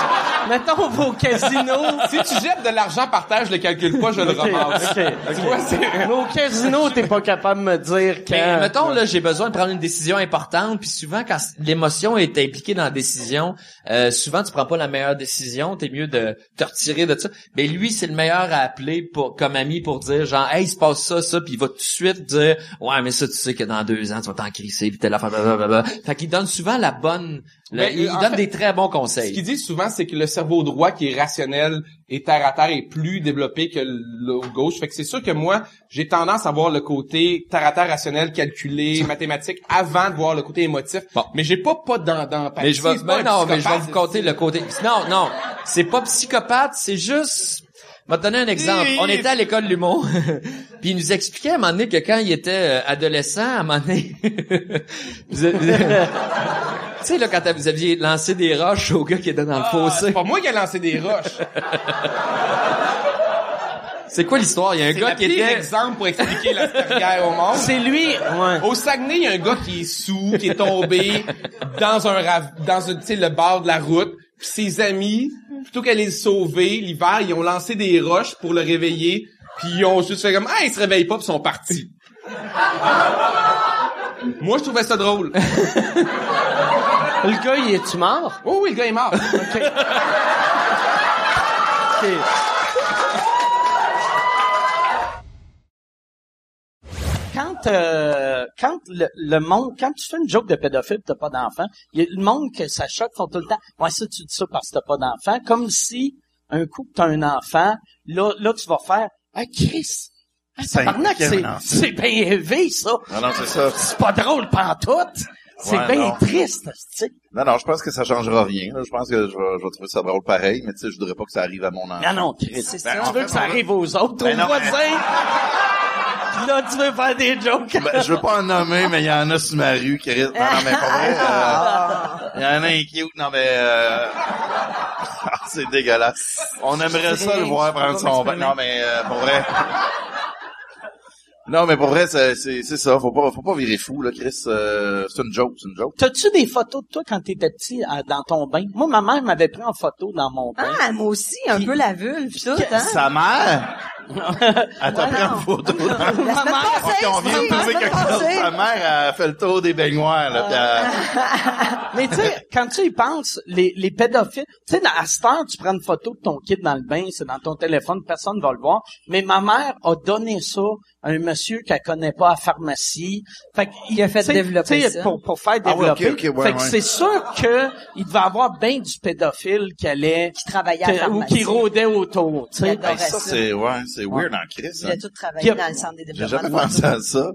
mettons vos casinos. Si tu jettes de l'argent par terre, je le calcule pas, je le OK, ramasse. OK, Tu vois, c'est... Mais au casino, t'es pas capable de me dire quand... Mais mettons là, j'ai besoin de prendre une décision importante, puis souvent quand l'émotion est impliquée dans la décision, euh, souvent tu prends pas la meilleure décision, t'es mieux de te retirer de ça. Mais lui, c'est le meilleur à appeler pour comme ami pour dire genre hey, il se passe ça ça, puis il va tout de suite dire ouais mais ça tu sais que dans deux ans tu vas t'en crisser, puis telle affaire blablabla. Fait qu'il donne souvent la bonne, le- Mais, il donne fait, des très bons Ce qu'il conseils. dit souvent, c'est que le cerveau droit, qui est rationnel et terre à terre, est plus développé que le gauche. Fait que c'est sûr que moi, j'ai tendance à voir le côté terre à terre rationnel, calculé, *laughs* mathématique, avant de voir le côté émotif. Bon. Mais j'ai pas pas dans Mais je vais, ben non, mais je vais vous compter le côté. Non, non, c'est pas psychopathe, c'est juste. Je vais te donner un exemple. On était à l'école l'humour, *laughs* puis il nous expliquait à un moment donné que quand il était euh, adolescent, à un moment donné, *laughs* vous *laughs* tu sais là quand vous aviez lancé des roches au gars qui était dans le Ah, fossé. c'est pas moi qui ai lancé des roches. C'est quoi l'histoire? Il y a un C'est gars qui était. exemple pour expliquer l'Asperger au monde. C'est lui, ouais. Au Saguenay, il y a un gars qui est sous, qui est tombé dans un rav- dans un, tu sais, le bord de la route. Puis ses amis, plutôt qu'aller le sauver l'hiver, ils ont lancé des roches pour le réveiller. Puis ils ont juste fait comme ah il se réveille pas puis ils sont partis. Moi je trouvais ça drôle. Le gars, il est-tu mort? Oh oui le gars est mort. OK. OK. *laughs* Quand, euh, quand le, le monde, quand tu fais une joke de pédophile, t'as pas d'enfant, il y a le monde que ça choque font tout le temps. Ouais, ça tu dis ça parce que t'as pas d'enfant, comme si un coup que t'as un enfant, là, là tu vas faire, ah Chris, ah, c'est, bien élevé ça. Non, non, c'est ça. C'est pas drôle pantoute. C'est Ouais, bien non. triste, tu sais. Non, non, je pense que ça changera rien. là. Je pense que je vais, je vais trouver ça drôle pareil, mais tu sais, je voudrais pas que ça arrive à mon enfant. Non, non, Chris, Ben, tu veux fait, que ça arrive aux autres, Ben aux non, voisins. *laughs* Là, tu veux faire des jokes. Ben, je veux pas en nommer, mais il y en a sur ma rue qui risquent. Non, non, mais pas vrai. euh, Il y en a un cute. Non, mais euh... *laughs* ah, c'est dégueulasse. On aimerait ça le voir prendre son bain. Non, mais euh, pour vrai. Non, mais pour vrai, c'est c'est c'est ça. Faut pas, faut pas virer fou, là, Chris. Euh, c'est une joke, c'est une joke. T'as-tu des photos de toi quand t'étais petit à- dans ton bain? Moi, ma mère m'avait pris en photo dans mon bain. Ah, moi aussi, un peu la vulve, pis tout, hein? Sa mère? Elle t'a pris une photo. *laughs* La semaine passée, Ok, on vient de semaine quelque chose. Ta mère a fait le tour des baignoires, là. *laughs* Mais tu sais, quand tu y penses, les, les pédophiles, tu sais, à cette heure, tu prends une photo de ton kid dans le bain, c'est dans ton téléphone, personne va le voir. Mais ma mère a donné ça à un monsieur qu'elle connaît pas à la pharmacie. Fait qu'il a fait développer tu sais, ça. Pour, pour faire Ah développer. fait que ouais. c'est sûr que il devait avoir bien du pédophile qui allait, Qui travaillait à la ou qui rôdait autour, tu sais. Ben, ça. c'est, ouais, c'est weird en crise, Il hein. a tout travaillé dans le centre des J'ai développements jamais de pensé à ça.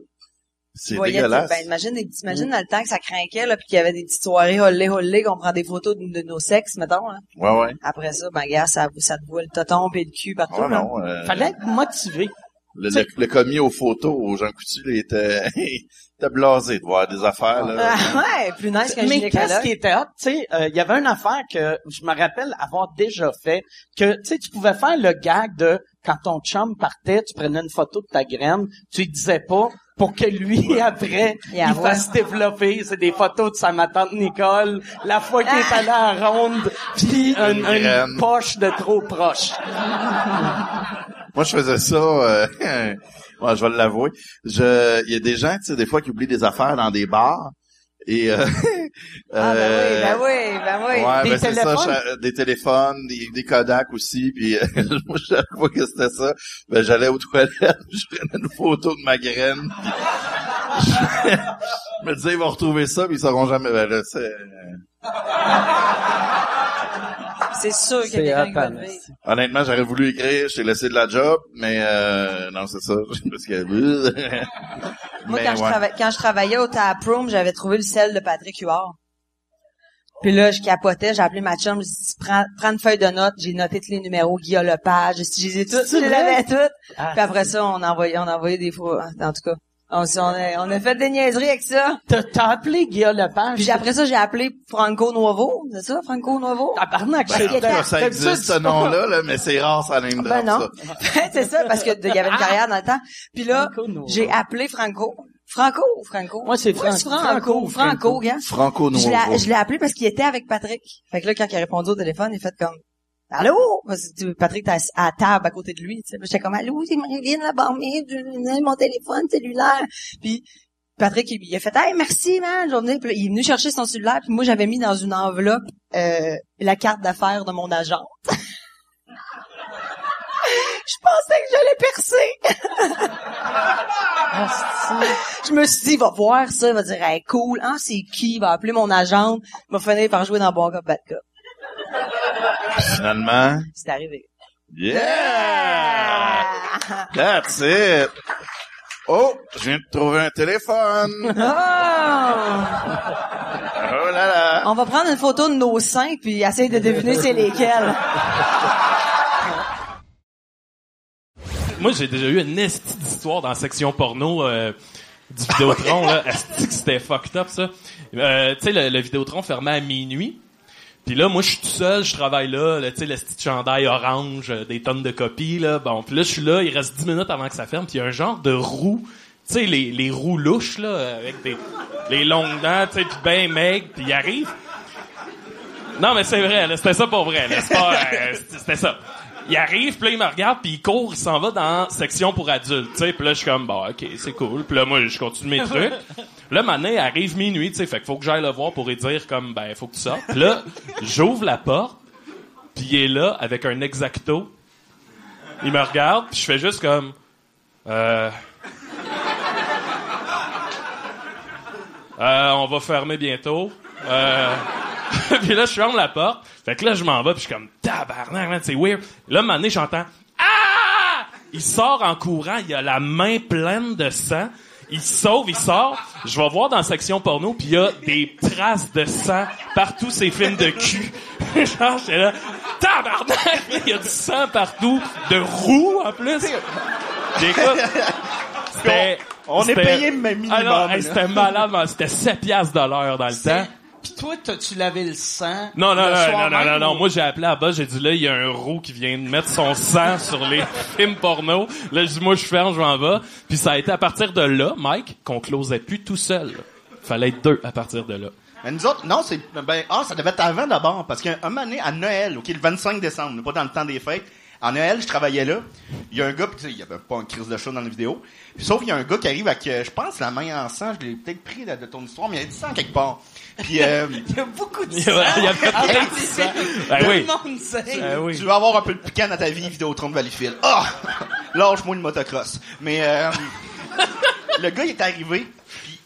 C'est dégueulasse. Ben, imagine, t'imagines dans le temps que ça craquait, là, puis qu'il y avait des petites soirées holé holé, qu'on prend des photos de, de nos sexes, mettons, là. Ouais, ouais. Après ça, ben, gars, ça, ça te voit le toton et le cul partout, non, euh, Fallait être motivé. le, le, le commis aux photos, aux Jean Coutu, il était, *laughs* il était blasé de voir des affaires, là. Ah, *laughs* ouais, plus nice qu'un Mais qu'est-ce qui était hot, tu sais, euh, il y avait une affaire que je me rappelle avoir déjà fait, que, tu sais, tu pouvais faire le gag de, quand ton chum partait, tu prenais une photo de ta graine, tu lui disais pas, pour que lui, *laughs* après, Il fasse développer. C'est des photos de sa ma tante Nicole, la fois qu'il est allé à la ronde, puis une, poche de trop proche. *laughs* Moi, je faisais ça, euh, *laughs* ouais, je vais l'avouer. Je, il y a des gens, tu sais, des fois, qui oublient des affaires dans des bars. Et, euh, *laughs* Ah, ben oui, ben oui, ben oui. Ouais, Des ben c'est ça, des téléphones, des, des Kodak aussi, puis euh, moi, chaque fois que c'était ça, ben j'allais aux toilettes, *laughs* je prenais une photo de ma graine, puis *laughs* je, je me disais, ils vont retrouver ça, puis ils sauront jamais, ben là, c'est... C'est sûr qu'il y a C'est quelqu'un qui va hot, le Anna. vivre. Honnêtement, j'aurais voulu écrire, je t'ai laissé de la job, mais euh, non, c'est ça, *laughs* parce que... *laughs* Moi, Mais quand, je ouais. trava- quand je travaillais au Taproom, j'avais trouvé le sel de Patrick Huard. Puis là, je capotais, j'ai appelé ma chum, j'ai dit, prends, prends une feuille de notes, j'ai noté tous les numéros, Guillaume Lepage, je les ai toutes, C'est je les vrai? avais toutes. Ah, Puis après ça, on a envoyé, on a envoyé des fois, en tout cas. On, s- on a, on a fait des niaiseries avec ça. T'as, t'as appelé Guillaume Lepage? Puis j'ai- après ça, j'ai appelé Franco Nuovo. C'est ça, Franco Nuovo? Tabarnak, c'est- était- Ça, ça D'habitude, existe, ce nom-là, là, mais c'est rare, ça name Ben drop, non. ça. *laughs* c'est ça, parce que il y avait une carrière dans le temps. Puis là, Franco j'ai appelé Franco. Franco ou Franco? Moi, c'est Franco. Franco. Franco, Franco, gars. Franco Je l'ai, je l'ai appelé parce qu'il était avec Patrick. Fait que là, quand il a répondu au téléphone, il a fait comme, Allô? Patrick était à la table à côté de lui, tu sais. J'étais comme, Allô, c'est Marilyn, la barmaid, mon téléphone cellulaire. Puis, Patrick, il, a fait, hey, merci, man. Puis là, il est venu chercher son cellulaire, puis moi, j'avais mis dans une enveloppe, euh, la carte d'affaires de mon agent. *laughs* Je pensais que j'allais percer. *laughs* Je me suis dit, il va voir ça, il va dire, hey, cool, hein, c'est qui? Il va appeler mon agente, il va finir par jouer dans Bon Cop, Bad Cop. Finalement, C'est arrivé. yeah! That's it! Oh, je viens de trouver un téléphone! *laughs* Oh! Oh là là! On va prendre une photo de nos seins puis essayer de deviner c'est lesquels. Moi, j'ai déjà eu une esti d'histoire dans la section porno euh, du Vidéotron. là. *laughs* Esti que c'était fucked up, ça. Euh, tu sais, le, le Vidéotron fermait à minuit. Puis là, moi, je suis tout seul, je travaille là, là tu sais, le petit chandail orange, euh, des tonnes de copies, là. Bon, puis là, je suis là, il reste 10 minutes avant que ça ferme, puis y a un genre de roue, tu sais, les, les roues louches, là, avec des les longues dents, tu sais, puis ben maigre, puis il arrive. Non, mais c'est vrai, c'était ça pour vrai, euh, c'était ça. Il arrive, puis là, il me regarde, puis il court, il s'en va dans section pour adultes, tu sais. Puis là, je suis comme, bon, OK, c'est cool. Puis là, moi, je continue mes trucs. Là, maintenant, il arrive minuit, tu sais, fait qu'il faut que j'aille le voir pour lui dire, comme, ben, faut que tu sortes. Puis là, j'ouvre la porte, puis il est là, avec un exacto. Il me regarde, puis je fais juste comme, euh... Euh, on va fermer bientôt. Euh... *laughs* puis là, je ferme la porte. Fait que là, je m'en vais, puis je suis comme, tabarnak, man, c'est weird. Là, un moment donné, j'entends, ah! Il sort en courant, il a la main pleine de sang. Il sauve, il sort. Je vais voir dans la section porno, puis il y a des traces de sang partout ces films de cul. *laughs* Genre, j'étais là, tabarnak! Il y a du sang partout, de roux en plus. C'était... On est payé même minimum. Ah hey, c'était malade, c'était 7 piastres de l'heure dans le temps. Puis toi, t'as-tu lavé le sang? Non, non, le non, soir non, non, non, non. ou- Moi, j'ai appelé à bas, j'ai dit là, il y a un roux qui vient de mettre son sang *laughs* sur les films porno. Là, je dis, moi, je ferme, je m'en vais. Puis ça a été à partir de là, Mike, qu'on closait plus tout seul. Fallait être deux à partir de là. Mais nous autres, non, c'est, ben, ah, ça devait être avant d'abord, parce qu'un un moment donné, à Noël, ok, le 25 décembre, pas dans le temps des fêtes, En Noël, je travaillais là. Il y a un gars, puis tu sais, il y avait pas une crise de chat dans la vidéo. Puis, sauf qu'il y a un gars qui arrive avec, euh, je pense, la main en sang. Je l'ai peut-être pris là, de ton histoire, mais il y a du sang quelque part. Puis, euh, *laughs* Il y a beaucoup de sang. il y a de sang. Ben Tout oui. le monde sait. Ben oui. Tu veux avoir un peu de piquant dans ta vie, Vidéotron de Valleyfield. Ah! *laughs* Lâche-moi le motocross. Mais euh, *laughs* le gars, il est arrivé,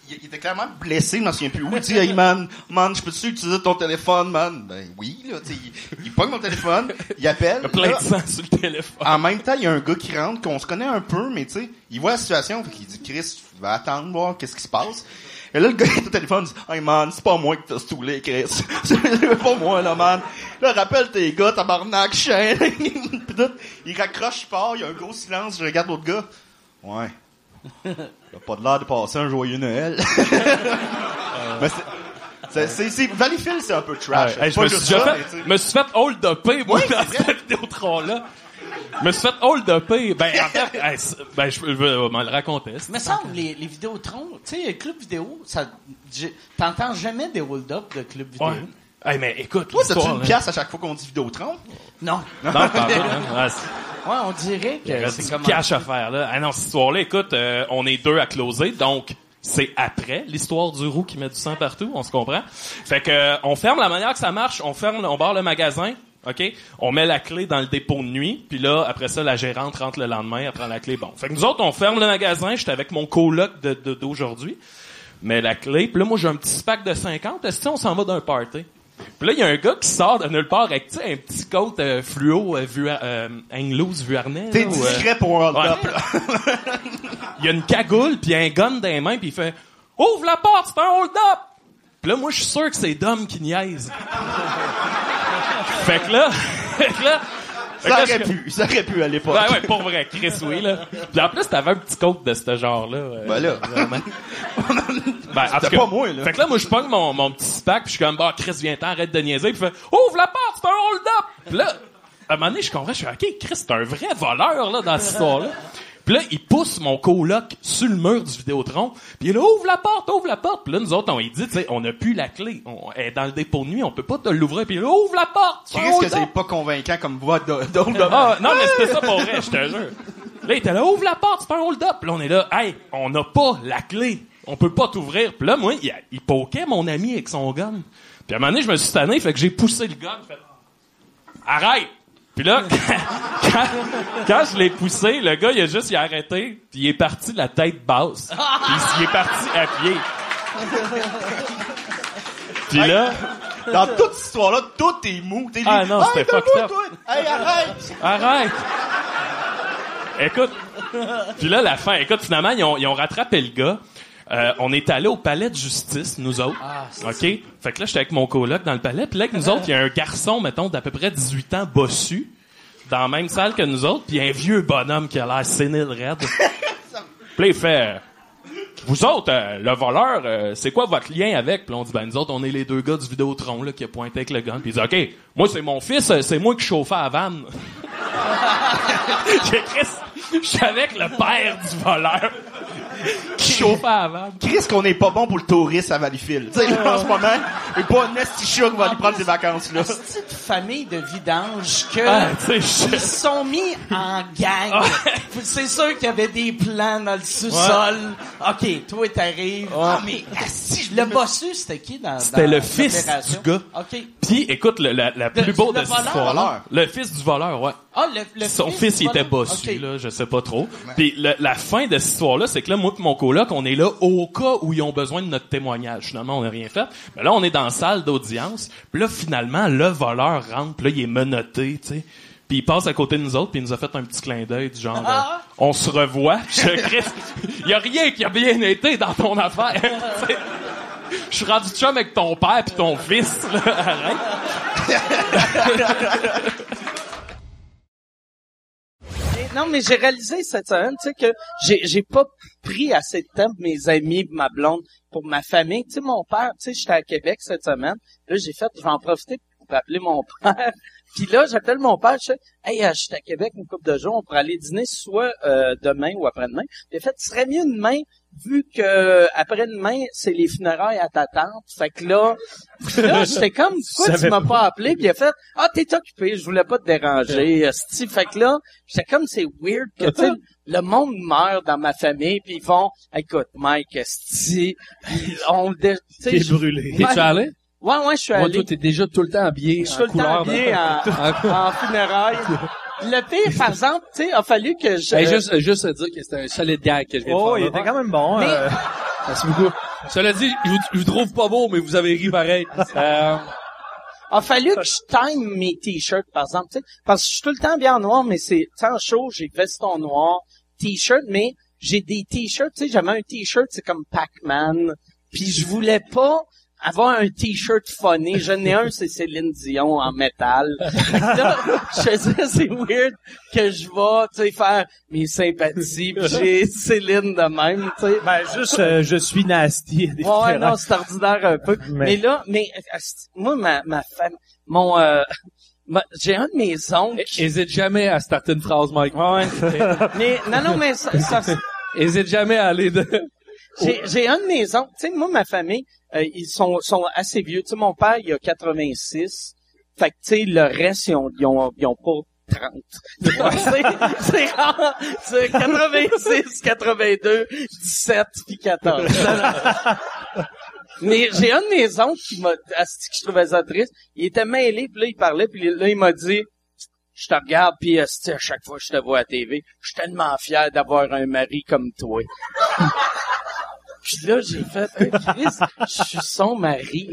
il il était clairement blessé, je m'en souviens plus où. Il dit, hey man, man, je peux-tu utiliser ton téléphone, man? Ben oui, là, tu sais, il, il pogne mon téléphone, il appelle. Il y a plein là, de sang sur le téléphone. En même temps, il y a un gars qui rentre, qu'on se connaît un peu, mais tu sais, il voit la situation, fait qu'il dit, Chris, tu vas attendre, voir qu'est-ce qui se passe. Et là, le gars, il est au téléphone, il dit, hey man, c'est pas moi qui t'as stoulé, Chris. *laughs* c'est pas moi, là, man. Là, rappelle tes gars, tabarnak, chien. *laughs* Puis tout, il raccroche, il part, il y a un gros silence, je regarde l'autre gars. Ouais. *laughs* Pas de l'air de passer un joyeux Noël. *laughs* Mais c'est- c'est, c'est, c'est, Valleyfield, c'est un peu trash. Ouais, je me suis ça, fait, mais me suis fait hold upé, moi, dans cette Vidéotron-là. Je me suis fait hold upé. Ben, en fait, *laughs* hey, ben, je, je vais m'en le raconter. Mais ça, les, les Vidéotrons, tu sais, Club Vidéo, ça, j'ai- t'entends jamais des hold-up de Club Vidéo. Ouais. Hey, mais écoute, Toi, t'as-tu une pièce à chaque fois qu'on dit Vidéotron? Non. Non, pas tout, hein. Ouais, on dirait que c'est du comme... cash à faire, là. Ah non, cette histoire-là, écoute, euh, on est deux à closer, donc c'est après l'histoire du roux qui met du sang partout, on se comprend. Fait que euh, on ferme la manière que ça marche, on ferme, on barre le magasin, OK? On met la clé dans le dépôt de nuit, puis là, après ça, la gérante rentre le lendemain, elle prend la clé. Bon. Fait que nous autres, on ferme le magasin, j'étais avec mon coloc de, de- d'aujourd'hui, mais la clé, puis là, moi, j'ai un petit pack de 50, est-ce on s'en va d'un party? Puis là, il y a un gars qui sort de nulle part avec, tu sais, un petit coat euh, fluo, euh, vu, euh. T'es ou, euh, discret pour un hold-up, Ouais. là. *laughs* il y a une cagoule puis un gun dans les mains puis il fait ouvre la porte c'est un hold up puis là moi je suis sûr que c'est Dom qui niaise *laughs* fait que là *laughs* fait que là Ça aurait pu, ça aurait pu à l'époque. Ben ouais, pour vrai, Chris, oui, là. Puis en plus, t'avais un petit coat de ce genre-là. euh, Ben là. vraiment. *laughs* Ben, en C'était pas moi, là. Fait que là, moi, je pogne mon, mon petit pack, puis je suis comme, bah, Chris, viens-t'en, arrête de niaiser. Puis il fait, ouvre la porte, c'est un hold-up! Puis là, à un moment donné, je comprends, je suis OK, Chris, c'est un vrai voleur, là, dans cette histoire-là. Puis là, il pousse mon coloc sur le mur du Vidéotron. Puis il ouvre la porte, ouvre la porte. Puis là, nous autres, on lui dit, tu sais, on n'a plus la clé. On est dans le dépôt de nuit, on peut pas te l'ouvrir. Puis il ouvre la porte! Qu'est-ce que c'est pas convaincant comme voix de- d'hold-up? Ah, non, mais c'était ça pour vrai, je te jure. Là, il était là, ouvre la porte, c'est pas un hold-up. Puis là, on est là, hey, on n'a pas la clé. On peut pas t'ouvrir. Puis là, moi, il, il poquait mon ami avec son gun. Puis à un moment donné, je me suis tanné, fait que j'ai poussé le gun, fait, arrête! Puis là, *laughs* quand, quand je l'ai poussé, le gars, il a juste il a arrêté, puis il est parti de la tête basse. Puis il est parti à pied. Puis là, Dans toute cette histoire-là, tout est mou. T'es Ah non, c'était fucked up. Hey, arrête! Arrête! Écoute, puis là, la fin, écoute, finalement, ils ont, ils ont rattrapé le gars. Euh, on est allé au palais de justice, nous autres. Ah, c'est OK? Fait que là, j'étais avec mon coloc dans le palais. Puis là, avec nous autres, il y a un garçon, mettons, d'à peu près 18 ans, bossu, dans la même salle que nous autres, puis un vieux bonhomme qui a l'air sénile raide. *laughs* puis là, il fait... Vous autres, euh, le voleur, euh, c'est quoi votre lien avec? Puis on dit, ben, nous autres, on est les deux gars du Vidéotron, là, qui a pointé avec le gun. Puis il dit, OK, moi, c'est mon fils, c'est moi qui chauffais à vanne. *laughs* *laughs* J'ai Chris, je suis avec le père du voleur qui chauffait à vanne. Chris qu'on est pas bon pour le tourisme à Valleyfield? Tu sais, là, en ce moment, est pas un esti chat qui va aller prendre des vacances, là. petite famille de vidange que Ah, tu sais, je- ils se sont mis en gang. C'est sûr qu'il y avait des plans dans le sous-sol. OK, toi t'arrives. Ah mais asti, le bossu c'était qui dans C'était le fils du gars. OK. Puis, écoute, le, la, la Le- plus beau le de cette voleur? histoire Le fils du voleur, ouais. Ah le, le Son fils, fils, il était bossu, OK. là, je sais pas trop. Puis la fin de cette histoire-là, c'est que là, moi et mon coloc, on est là au cas où ils ont besoin de notre témoignage. Finalement, on n'a rien fait. Mais là, on est dans la salle d'audience. Puis là, finalement, le voleur rentre. Puis là, il est menotté, tu sais. Puis il passe à côté de nous autres, puis il nous a fait un petit clin d'œil du genre, Ah! euh, on se revoit. *laughs* Je Christ, il y a rien qui a bien été dans ton affaire. Tu sais, Je suis rendu chum avec ton père puis ton fils. Là. Arrête. *laughs* Non, mais j'ai réalisé cette semaine, tu sais, que j'ai, j'ai pas pris assez de temps pour mes amis, ma blonde, pour ma famille. Tu sais, mon père, tu sais, j'étais à Québec cette semaine. Là, j'ai fait, je vais en profiter pour appeler mon *laughs* père. Puis là, j'appelle mon père, je fais, hey, euh, je suis à Québec une couple de jours, on pourrait aller dîner soit euh, demain ou après-demain. Puis fait, ce serait mieux demain, vu que après-demain, c'est les funérailles à ta tante, fait que là, là j'étais comme, *laughs* pourquoi tu m'as pas appelé? Puis il a fait, ah, t'es occupé, je voulais pas te déranger. esti. Fait que là, j'étais comme, c'est weird que, tu sais, *laughs* le monde meurt dans ma famille, puis ils font, écoute, Mike, Puis on, dé- tu sais, T'es brûlé. Ouais. T'es-tu allé? Ouais, ouais, je suis Moi, allé. toi, t'es déjà tout le temps habillé Je suis en tout le temps couleur. habillé en, *laughs* en funérailles. Le pire, par exemple, tu sais, a fallu que je... Hey, juste, juste dire que c'était un solide gag que je viens de Oh, faire. il là. était quand même bon. Mais- euh, Merci beaucoup. Cela dit, je vous, je vous trouve pas beau, mais vous avez ri pareil. *laughs* Euh, a fallu que je time mes t-shirts, par exemple, tu sais, parce que je suis tout le temps bien en noir, mais c'est, tu sais, en show, j'ai veston noir, t-shirt, mais j'ai des t-shirts, tu sais, j'avais un t-shirt, c'est comme Pac-Man, puis je voulais pas avoir un t-shirt funny. J'en ai un, c'est Céline Dion en métal. *laughs* Fait que là, je faisais, c'est weird que je vais, tu sais, faire mes sympathies, puis j'ai Céline de même, tu sais. ben, juste, euh, je suis nasty. des Ouais, non, c'est ordinaire un peu. Mais, Mais- là, mais moi, ma, ma femme, mon, euh, ma- j'ai un de mes oncles. hésite jamais à starter une phrase, Mike? Ouais, *laughs* mais non, non, mais ça, ça- Hésite jamais à aller de... j'ai, j'ai un de mes oncles. Tu sais, moi, ma famille, euh, ils sont, sont assez vieux. Tu sais, mon père, il a 86. Fait que, tu sais, le reste, ils ont, ils ont, ils ont pas 30. *laughs* c'est, rare. C'est 86, 82, 17 puis 14. Mais j'ai un de mes oncles qui m'a, asti que je trouvais ça triste. Il était mêlé, puis là, il parlait, puis là, il m'a dit, je te regarde, puis asti, à chaque fois que je te vois à TV, je suis tellement fier d'avoir un mari comme toi. Puis là, j'ai fait, Hey, Christ, je suis son mari.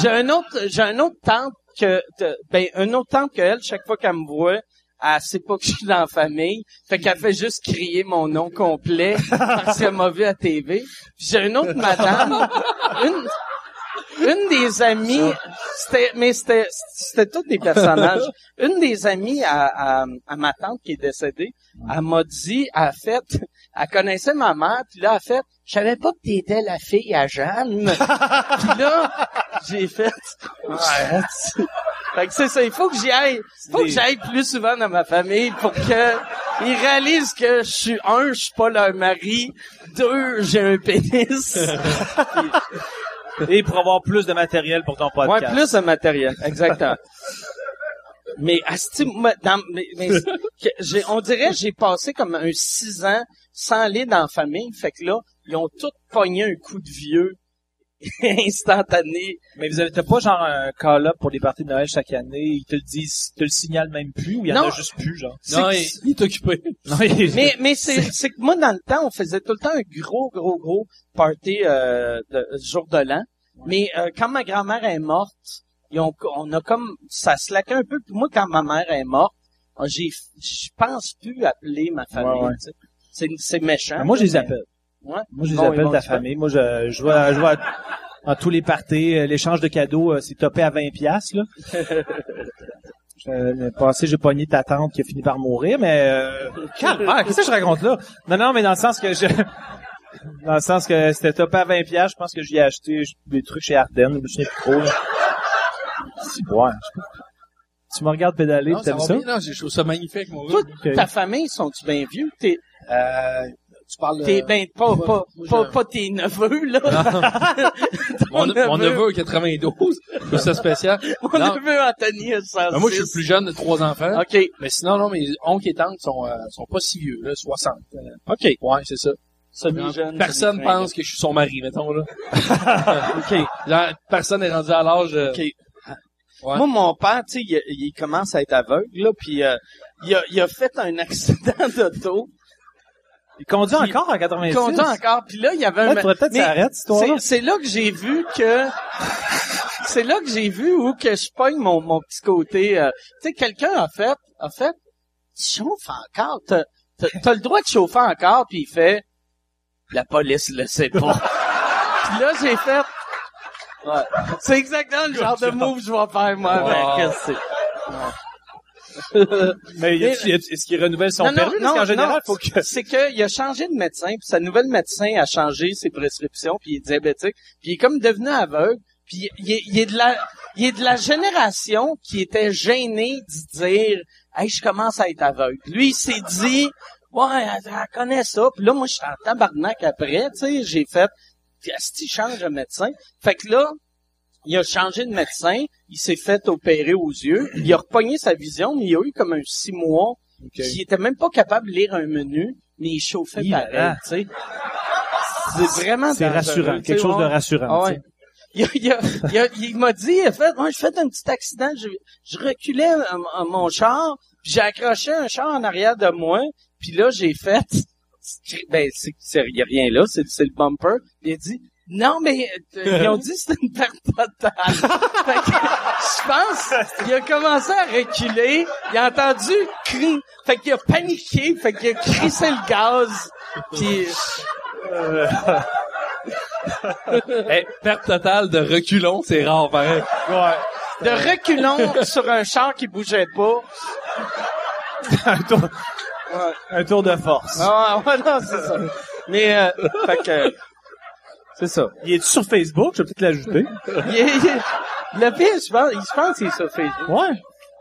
J'ai un autre, j'ai un autre tante que, ben, un autre tante que elle, chaque fois qu'elle me voit, elle sait pas que je suis dans la famille. Fait qu'elle fait juste crier mon nom complet parce qu'elle m'a vu à TV. J'ai une autre madame, une, une des amies, c'était, mais c'était, c'était tous des personnages. Une des amies à, à, à ma tante qui est décédée, elle m'a dit, elle a fait, elle connaissait ma mère, puis là, elle a fait, je savais pas que t'étais la fille à Jeanne. *laughs* puis là, j'ai fait, ouais, *laughs* fait que c'est ça, il faut que j'y aille, il faut que j'aille plus souvent dans ma famille pour que ils réalisent que je suis un, je suis pas leur mari, deux, j'ai un pénis. *laughs* Et pour avoir plus de matériel pour ton Ouais, podcast. plus de matériel, exactement. Mais asti, moi, dans, mais, mais j'ai, on dirait que j'ai passé comme un six ans sans aller dans la famille. Fait que là, ils ont tous pogné un coup de vieux *laughs* instantané. Mais vous avez t'as pas genre un call-up pour les parties de Noël chaque année, ils te le disent, te le signalent même plus, ou il y en Non. a juste plus, genre? Non, il, il est occupé. Non, il- mais mais c'est c'est que moi dans le temps on faisait tout le temps un gros gros gros party euh, de jour de l'an mais euh, quand ma grand-mère est morte ils ont on a comme ça slaquait un peu puis moi quand ma mère est morte euh, j'ai je pense plus appeler ma famille Ouais, ouais. c'est c'est méchant Ben, moi, je les appelle. ouais Moi, je les appelle ta famille. Moi, je, je vois, je vois dans tous les parties, euh, l'échange de cadeaux, euh, c'est topé à 20 piastres, là. *laughs* Euh, Le passé, j'ai pogné ta tante qui a fini par mourir, mais euh, calvaire, qu'est-ce que je raconte là? Non, non, mais dans le sens que je... Dans le sens que c'était topé à 20 piastres, je pense que j'y ai acheté des trucs chez Ardennes, je me souviens plus trop. là. Si, ouais, je sais pas. Tu me regardes pédaler, Non, pis ça t'aimes va ça? bien, non, je trouve ça magnifique, mon Ok. ta famille sont-tu bien vieux? T'es Euh, tu parles... t'es ben pas pas pas, pas tes neveux là *laughs* Mon, Ton *laughs* mon neveu a 92. C'est ça spécial. *laughs* mon Non. neveu Anthony a 106 Ben, moi, je suis le plus jeune de trois enfants. ok Mais sinon, non, mes oncles et tantes sont, euh, sont pas si vieux, là, 60. Euh, ok ouais, c'est ça. semi-jeune Personne pense que je suis son mari, mettons, là. ok Genre, personne n'est rendu à l'âge... euh, Ok. Ouais. Moi, mon père, tu sais, il, il commence à être aveugle, là, puis euh, il, a, il a fait un accident *laughs* d'auto. Il conduit Puis- encore à 86? Il conduit encore, puis là, il y avait un... Ouais, faudrait peut-être histoire-là. c'est- C'est là que j'ai vu que... *laughs* c'est là que j'ai vu où que je pogne mon, mon petit côté... euh, tu sais, quelqu'un a fait... a fait... Tu chauffes encore? T'as t'as- t'as le droit de chauffer encore, puis il fait... La police le sait pas. *laughs* puis là, j'ai fait... Ouais. C'est exactement le genre de move que je vais faire, moi, avec. Qu'est-ce que c'est? Mais est-ce qu'il renouvelle son Non, non? Parce non, non, faut que... c'est qu'il a changé de médecin, puis sa nouvelle médecin a changé ses prescriptions, puis il est diabétique, puis il est comme devenu aveugle, puis il est, il est de la il est de la génération qui était gênée de dire Hey, je commence à être aveugle. Lui, il s'est dit ouais, elle, elle connaît ça. Puis là, moi, je suis en tabarnak après, tu sais, j'ai fait, est-ce qu'il change de médecin? Fait que là, il a changé de médecin, il s'est fait opérer aux yeux, il a repogné sa vision, mais il a eu comme un six mois, il était même pas capable de lire un menu, mais il chauffait pareil, tu sais. C'est vraiment C'est rassurant, quelque chose de rassurant, ouais. Il, il, il, il m'a dit, il a fait, moi, j'ai fait un petit accident, je, je reculais mon char, puis j'ai accroché un char en arrière de moi, puis là, j'ai fait, *laughs* ben, c'est, y a rien là, c'est, c'est le bumper. Il a dit, non, mais, euh, ils ont dit que c'était une perte totale. *laughs* fait que, je pense, il a commencé à reculer, il a entendu cri, fait qu'il a paniqué, fait qu'il a crissé le gaz, puis, *laughs* Hey, perte totale de reculons, c'est rare, pareil. de reculons sur un char qui bougeait pas. Un, tour, de force. Ah, ouais, non, c'est ça. Mais, euh, fait que, c'est ça. Il est sur Facebook, je vais peut-être l'ajouter. Il est, il est- le pire, je pense, il se pense qu'il est sur Facebook. Ouais.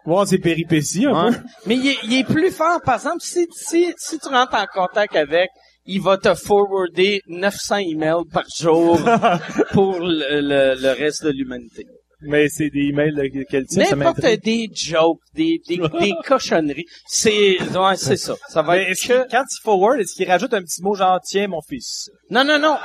Voir ses péripéties un peu. Mais il est, il est plus fort. Par exemple, si, si, si tu rentres en contact avec, il va te forwarder 900 emails par jour *laughs* pour le, le, le reste de l'humanité. Mais c'est des emails de quel type, N'importe des jokes, des, des, *laughs* des cochonneries. C'est, ouais, c'est ça. Ça va être est-ce que... quand il forward, est-ce qu'il rajoute un petit mot genre, tiens, mon fils? Non, non, non.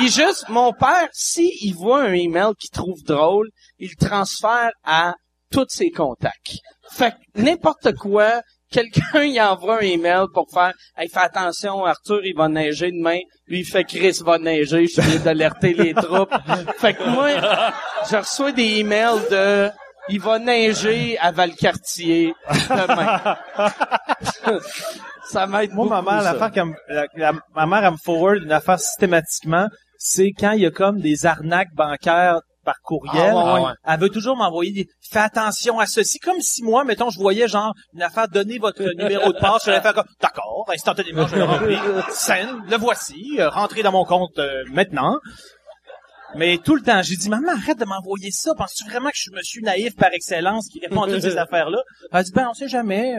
Il juste, mon père, si il voit un email qu'il trouve drôle, il le transfère à tous ses contacts. Fait que n'importe quoi, quelqu'un il envoie un email pour faire Hey, fais attention, Arthur, il va neiger demain. Lui, il fait Chris va neiger, je viens d'alerter les troupes. *laughs* Fait que moi, je reçois des emails de il va neiger à Valcartier demain. *laughs* ça m'aide Moi, ma mère, l'affaire qu'elle me- la- la- ma mère, elle me forward une affaire systématiquement, c'est quand il y a comme des arnaques bancaires par courriel. Ah, ouais, ouais. Elle veut toujours m'envoyer des, fais attention à ceci. Comme si moi, mettons, je voyais genre une affaire, donnez votre numéro de passe, je vais faire comme, d'accord, instantanément, je le remplis. Send, le voici, euh, rentrez dans mon compte euh, maintenant. Mais tout le temps, j'ai dit, maman, arrête de m'envoyer ça. Penses-tu vraiment que je suis monsieur naïf par excellence qui répond à toutes ces *laughs* affaires-là? Elle a dit, ben, on sait jamais.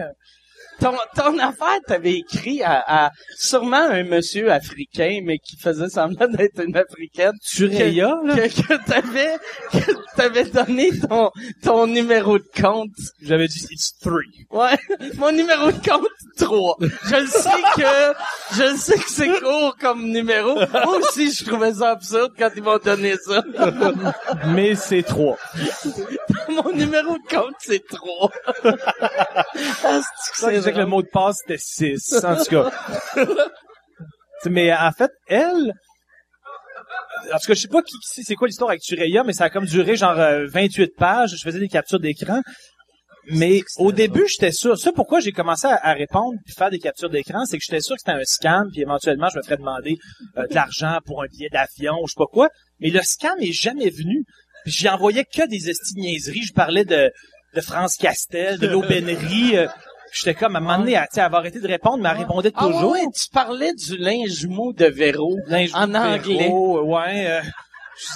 Ton, ton affaire, t'avais écrit à, à sûrement un monsieur africain, mais qui faisait semblant d'être une africaine. Tureya, que, là? que, que t'avais, que t'avais donné ton, ton numéro de compte. J'avais dit, it's three. Ouais. Mon numéro de compte, 3. Je le sais que, je le sais que c'est court comme numéro. Moi aussi, je trouvais ça absurde quand ils m'ont donné ça. Mais c'est trois. Mon numéro de compte, c'est 3. *laughs* Ça, je disais que le mot de passe, c'était 6. En tout cas. *laughs* Mais en fait, elle... En tout cas, je sais pas qui, c'est quoi l'histoire avec Tureya, mais ça a comme duré genre euh, 28 pages. Je faisais des captures d'écran. Mais au début, j'étais sûr. Ça, pourquoi j'ai commencé à, répondre puis faire des captures d'écran, c'est que j'étais sûr que c'était un scam, puis éventuellement, je me ferais demander euh, de l'argent pour un billet d'avion ou je sais pas quoi. Mais le scam est jamais venu. Puis j'y envoyais que des esti de niaiseries. Je parlais de, de France Castel, de l'aubainerie. J'étais comme, à un moment donné, elle, elle avait arrêté de répondre, mais elle répondait Ah toujours. ouais, tu parlais du linge mou de Véro en anglais. Véro, ouais. euh,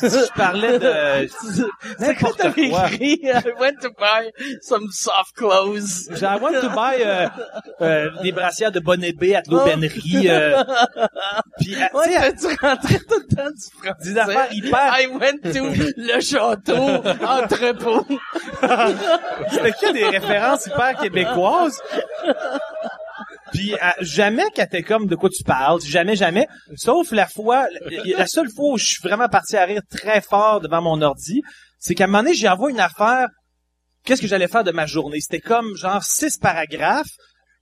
je, parlais de... *laughs* C'est quoi t'avais écrit? I went to buy some soft clothes. J'ai I want to buy euh, *laughs* euh, des brassières de bonnet B à de l'aubainerie. Euh, *laughs* puis, euh, ouais, tu rentrais tout le temps du français. Des affaires hyper- I went to le château, entrepôt. C'était que des références hyper québécoises? Puis euh, jamais qu'elle était comme de quoi tu parles, jamais, jamais. Sauf la fois, la, seule fois où je suis vraiment parti à rire très fort devant mon ordi, c'est qu'à un moment donné, j'y envoie une affaire. Qu'est-ce que j'allais faire de ma journée? C'était comme genre six paragraphes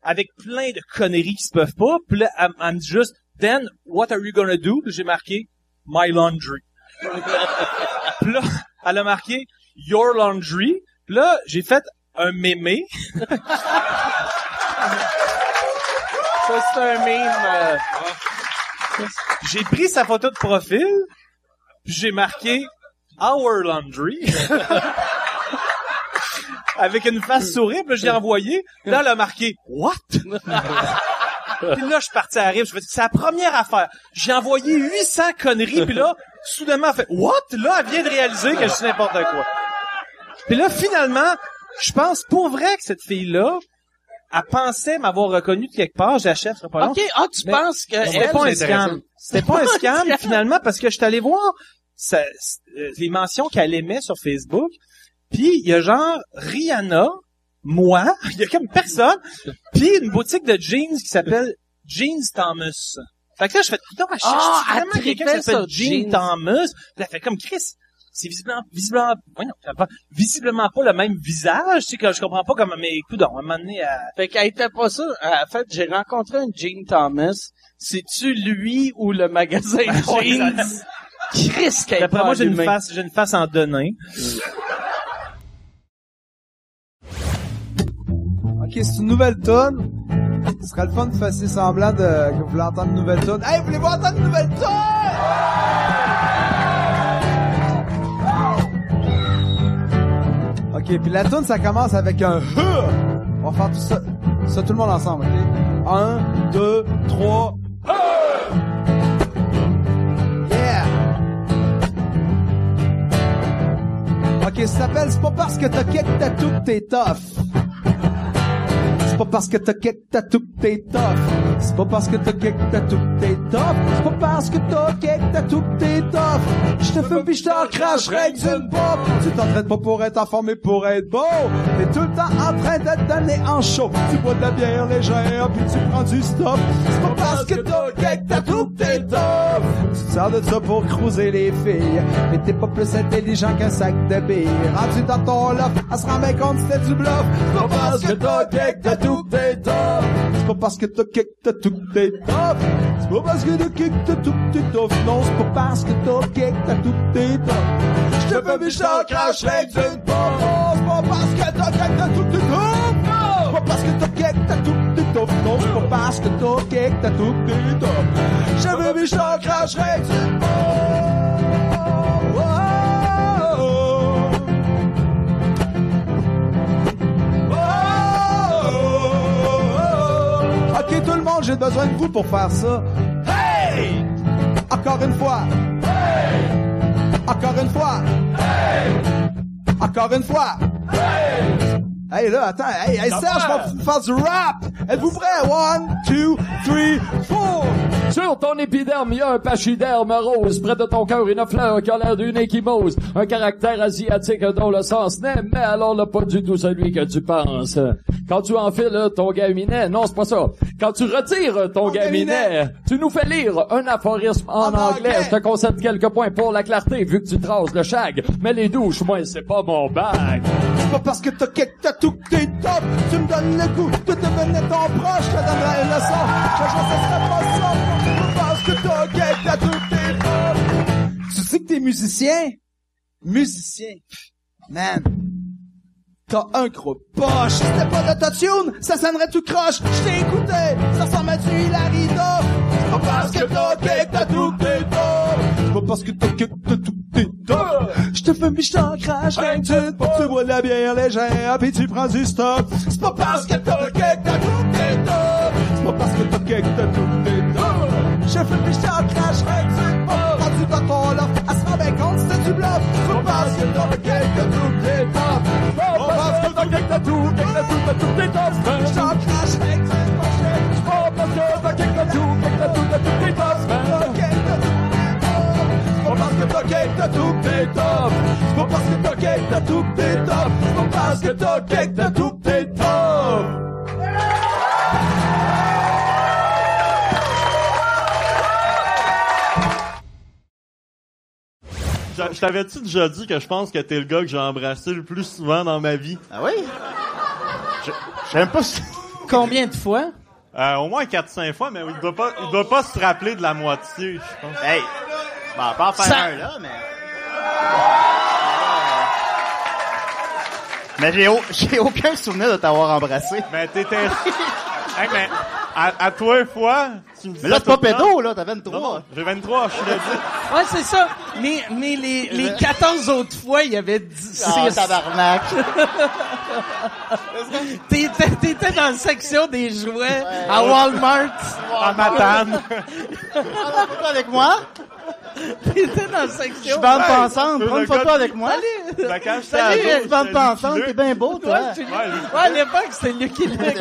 avec plein de conneries qui se peuvent pas. Puis là, elle, elle me dit juste, Then, what are you gonna do? J'ai marqué, My laundry. *laughs* Puis là, elle a marqué Your Laundry. Puis là, j'ai fait un mémé. *laughs* Ça, c'est un meme. euh, J'ai pris sa photo de profil, puis j'ai marqué Our Laundry. *laughs* Avec une face sourire, puis je l'ai envoyé. Là, elle a marqué What? *laughs* puis là, je suis parti à rire. Je fais, c'est la première affaire. J'ai envoyé 800 conneries, puis là, soudainement, elle fait What? Là, elle vient de réaliser que je suis n'importe quoi. Puis là, finalement, je pense pour vrai que cette fille-là, elle pensait m'avoir reconnu de quelque part, j'achète, pas long. OK, ah, tu Mais penses que C'était pas un scam. C'était pas un *laughs* scam, finalement, parce que je suis allé voir ça- euh, les mentions qu'elle aimait sur Facebook, puis il y a genre Rihanna, moi, *laughs* il y a comme personne, puis une boutique de jeans qui s'appelle Jeans Thomas. Fait que là, je fais, cherche Ah, elle vraiment quelqu'un qui s'appelle Jean jeans. Thomas? Puis elle fait comme Chris. C'est visiblement, visiblement, voyons, pas- visiblement pas le même visage, tu sais, que je comprends pas comment, mais écoute, à un moment donné, elle- Fait qu'elle était pas ça. En fait, j'ai rencontré un Gene Thomas. C'est-tu lui ou le magasin *laughs* Jeans? Chris, qu'elle est D'après pas moi, j'ai une face, j'ai une face en donné. Ok, c'est une nouvelle tonne. Ce serait le fun de faire semblant de, que vous voulez entendre une nouvelle tonne. Hey, voulez-vous entendre une nouvelle tonne? Ok, puis la tonne, ça commence avec un. On va faire tout ça, ça tout le monde ensemble, ok? Un, deux, trois. Yeah! Ok, ça s'appelle C'est pas parce que t'as quelques tatous que t'es tough. C'est pas parce que t'as quelques tatous que t'es tough. C'est pas parce que t'as quelques tatous que t'es tough. C'est pas parce que t'as quelques tatous que t'es tough. Je te fume pis je t'en cracherai d'une pop. Tu t'entraînes pas pour être en forme mais pour être beau. T'es tout le temps en train de te donner en chaud. Tu bois de la bière légère puis tu prends du stop. C'est pas parce que t'as quelques tatous que t'es tough. Tu te sers de ça pour cruiser les filles. Mais t'es pas plus intelligent qu'un sac de billes. Rendu dans ton loft, elle se rend bien compte c'était du bluff. C'est pas parce que t'as quelques tatous que t'es tough. C'est pas parce que t'as tatous que t'es tough. C'est pas parce que t'as quelques tatous que t'es tough. Non, c'est pas parce que t'as quelques tatous que t'es tough. Je te fais mais je t'en cracherai d'une. Non, c'est pas parce que t'as quelques tatous que t'es tough. C'est pas parce que t'as quelques tatous que t'es tough. Non, c'est pas parce que t'as quelques tatous que t'es tough. Je te fais mais je t'en cracherai d'une Ok, j'ai besoin de vous pour faire ça. Hey! Encore une fois. Hey! Encore une fois. Hey! Encore une fois. Hey! Hey là, attends, hey, hey Serge, je vais faire du rap! Êtes-vous prêts? One, two, three, four! Sur ton épiderme, il y a un pachyderme rose. Près de ton cœur, une fleur qui a l'air d'une échymose. Un caractère asiatique dont le sens n'est, mais alors là, pas du tout celui que tu penses. Quand tu enfiles ton gaminet, non, c'est pas ça. Quand tu retires ton gaminet, tu nous fais lire un aphorisme en, anglais. Je te concède quelques points pour la clarté, vu que tu traces le shag. Mais les douches, moi, c'est pas mon bac. C'est pas parce que t'as quelques tatous que t'es top. Tu me donnes le goût de devenir ton proche. Je te donnerai une leçon. Je te jure, ce que t'as. Tu sais que t'es musicien? Musicien. Man. T'as un gros poche. Si c'était pas d'autotune, ça sonnerait tout croche. Je t'ai écouté, ça ressemble à du Hilary. C'est pas parce que t'as tatous que t'es. C'est pas parce que t'as que t'es. Je te fais je t'en crache, rien que tu te Tu bois de la bière légère, puis tu prends du stop. C'est pas parce que t'as quelques tatous que t'es top. C'est pas parce que t'as quelques tatous que t'es top. Je fais je t'en crache, rien que tu te Rendu dans ton loft, elle se rend bien compte du bluff. C'est pas parce que t'as quelques tatous que t'es top. C'est pas parce que t'as tatous, quelques tatous, tatous, t'es top. Je t'en crache, rien que t'as t'es top. C'est pas parce que t'as t'es top. C'est pas parce que t'as t'es top. Je je t'avais-tu déjà dit que je pense que t'es le gars que j'ai embrassé le plus souvent dans ma vie? Ah oui? Je j'aime pas si... Combien de fois? Euh, au moins 4-5 fois, mais il doit pas, il doit pas se rappeler de la moitié, je pense. Hey! Bon, pas en faire Ça- un, là, mais... Mais j'ai, au- *laughs* j'ai aucun souvenir de t'avoir embrassé. Mais t'étais... Hey, mais à, à toi une fois, tu me dis Mais là, c'est pas pédo, là, t'as 23. Non, non, j'ai 23, je suis le dit. Ouais, c'est ça. Mais, mais les, les *laughs* 14 autres fois, il y avait 10. Ah, tabarnak. *laughs* t'étais, t'étais dans la section des jouets à Walmart. À Matane. Avec moi? *laughs* T'étais dans la section. Je bande Ouais. pensante, prends une photo avec moi. Salut. Ben, quand j'étais Salut, ado, je bande pensante, Lucky t'es bien beau, toi. Ouais, Ouais. Ouais, à l'époque, c'était Lucky Luke. Ben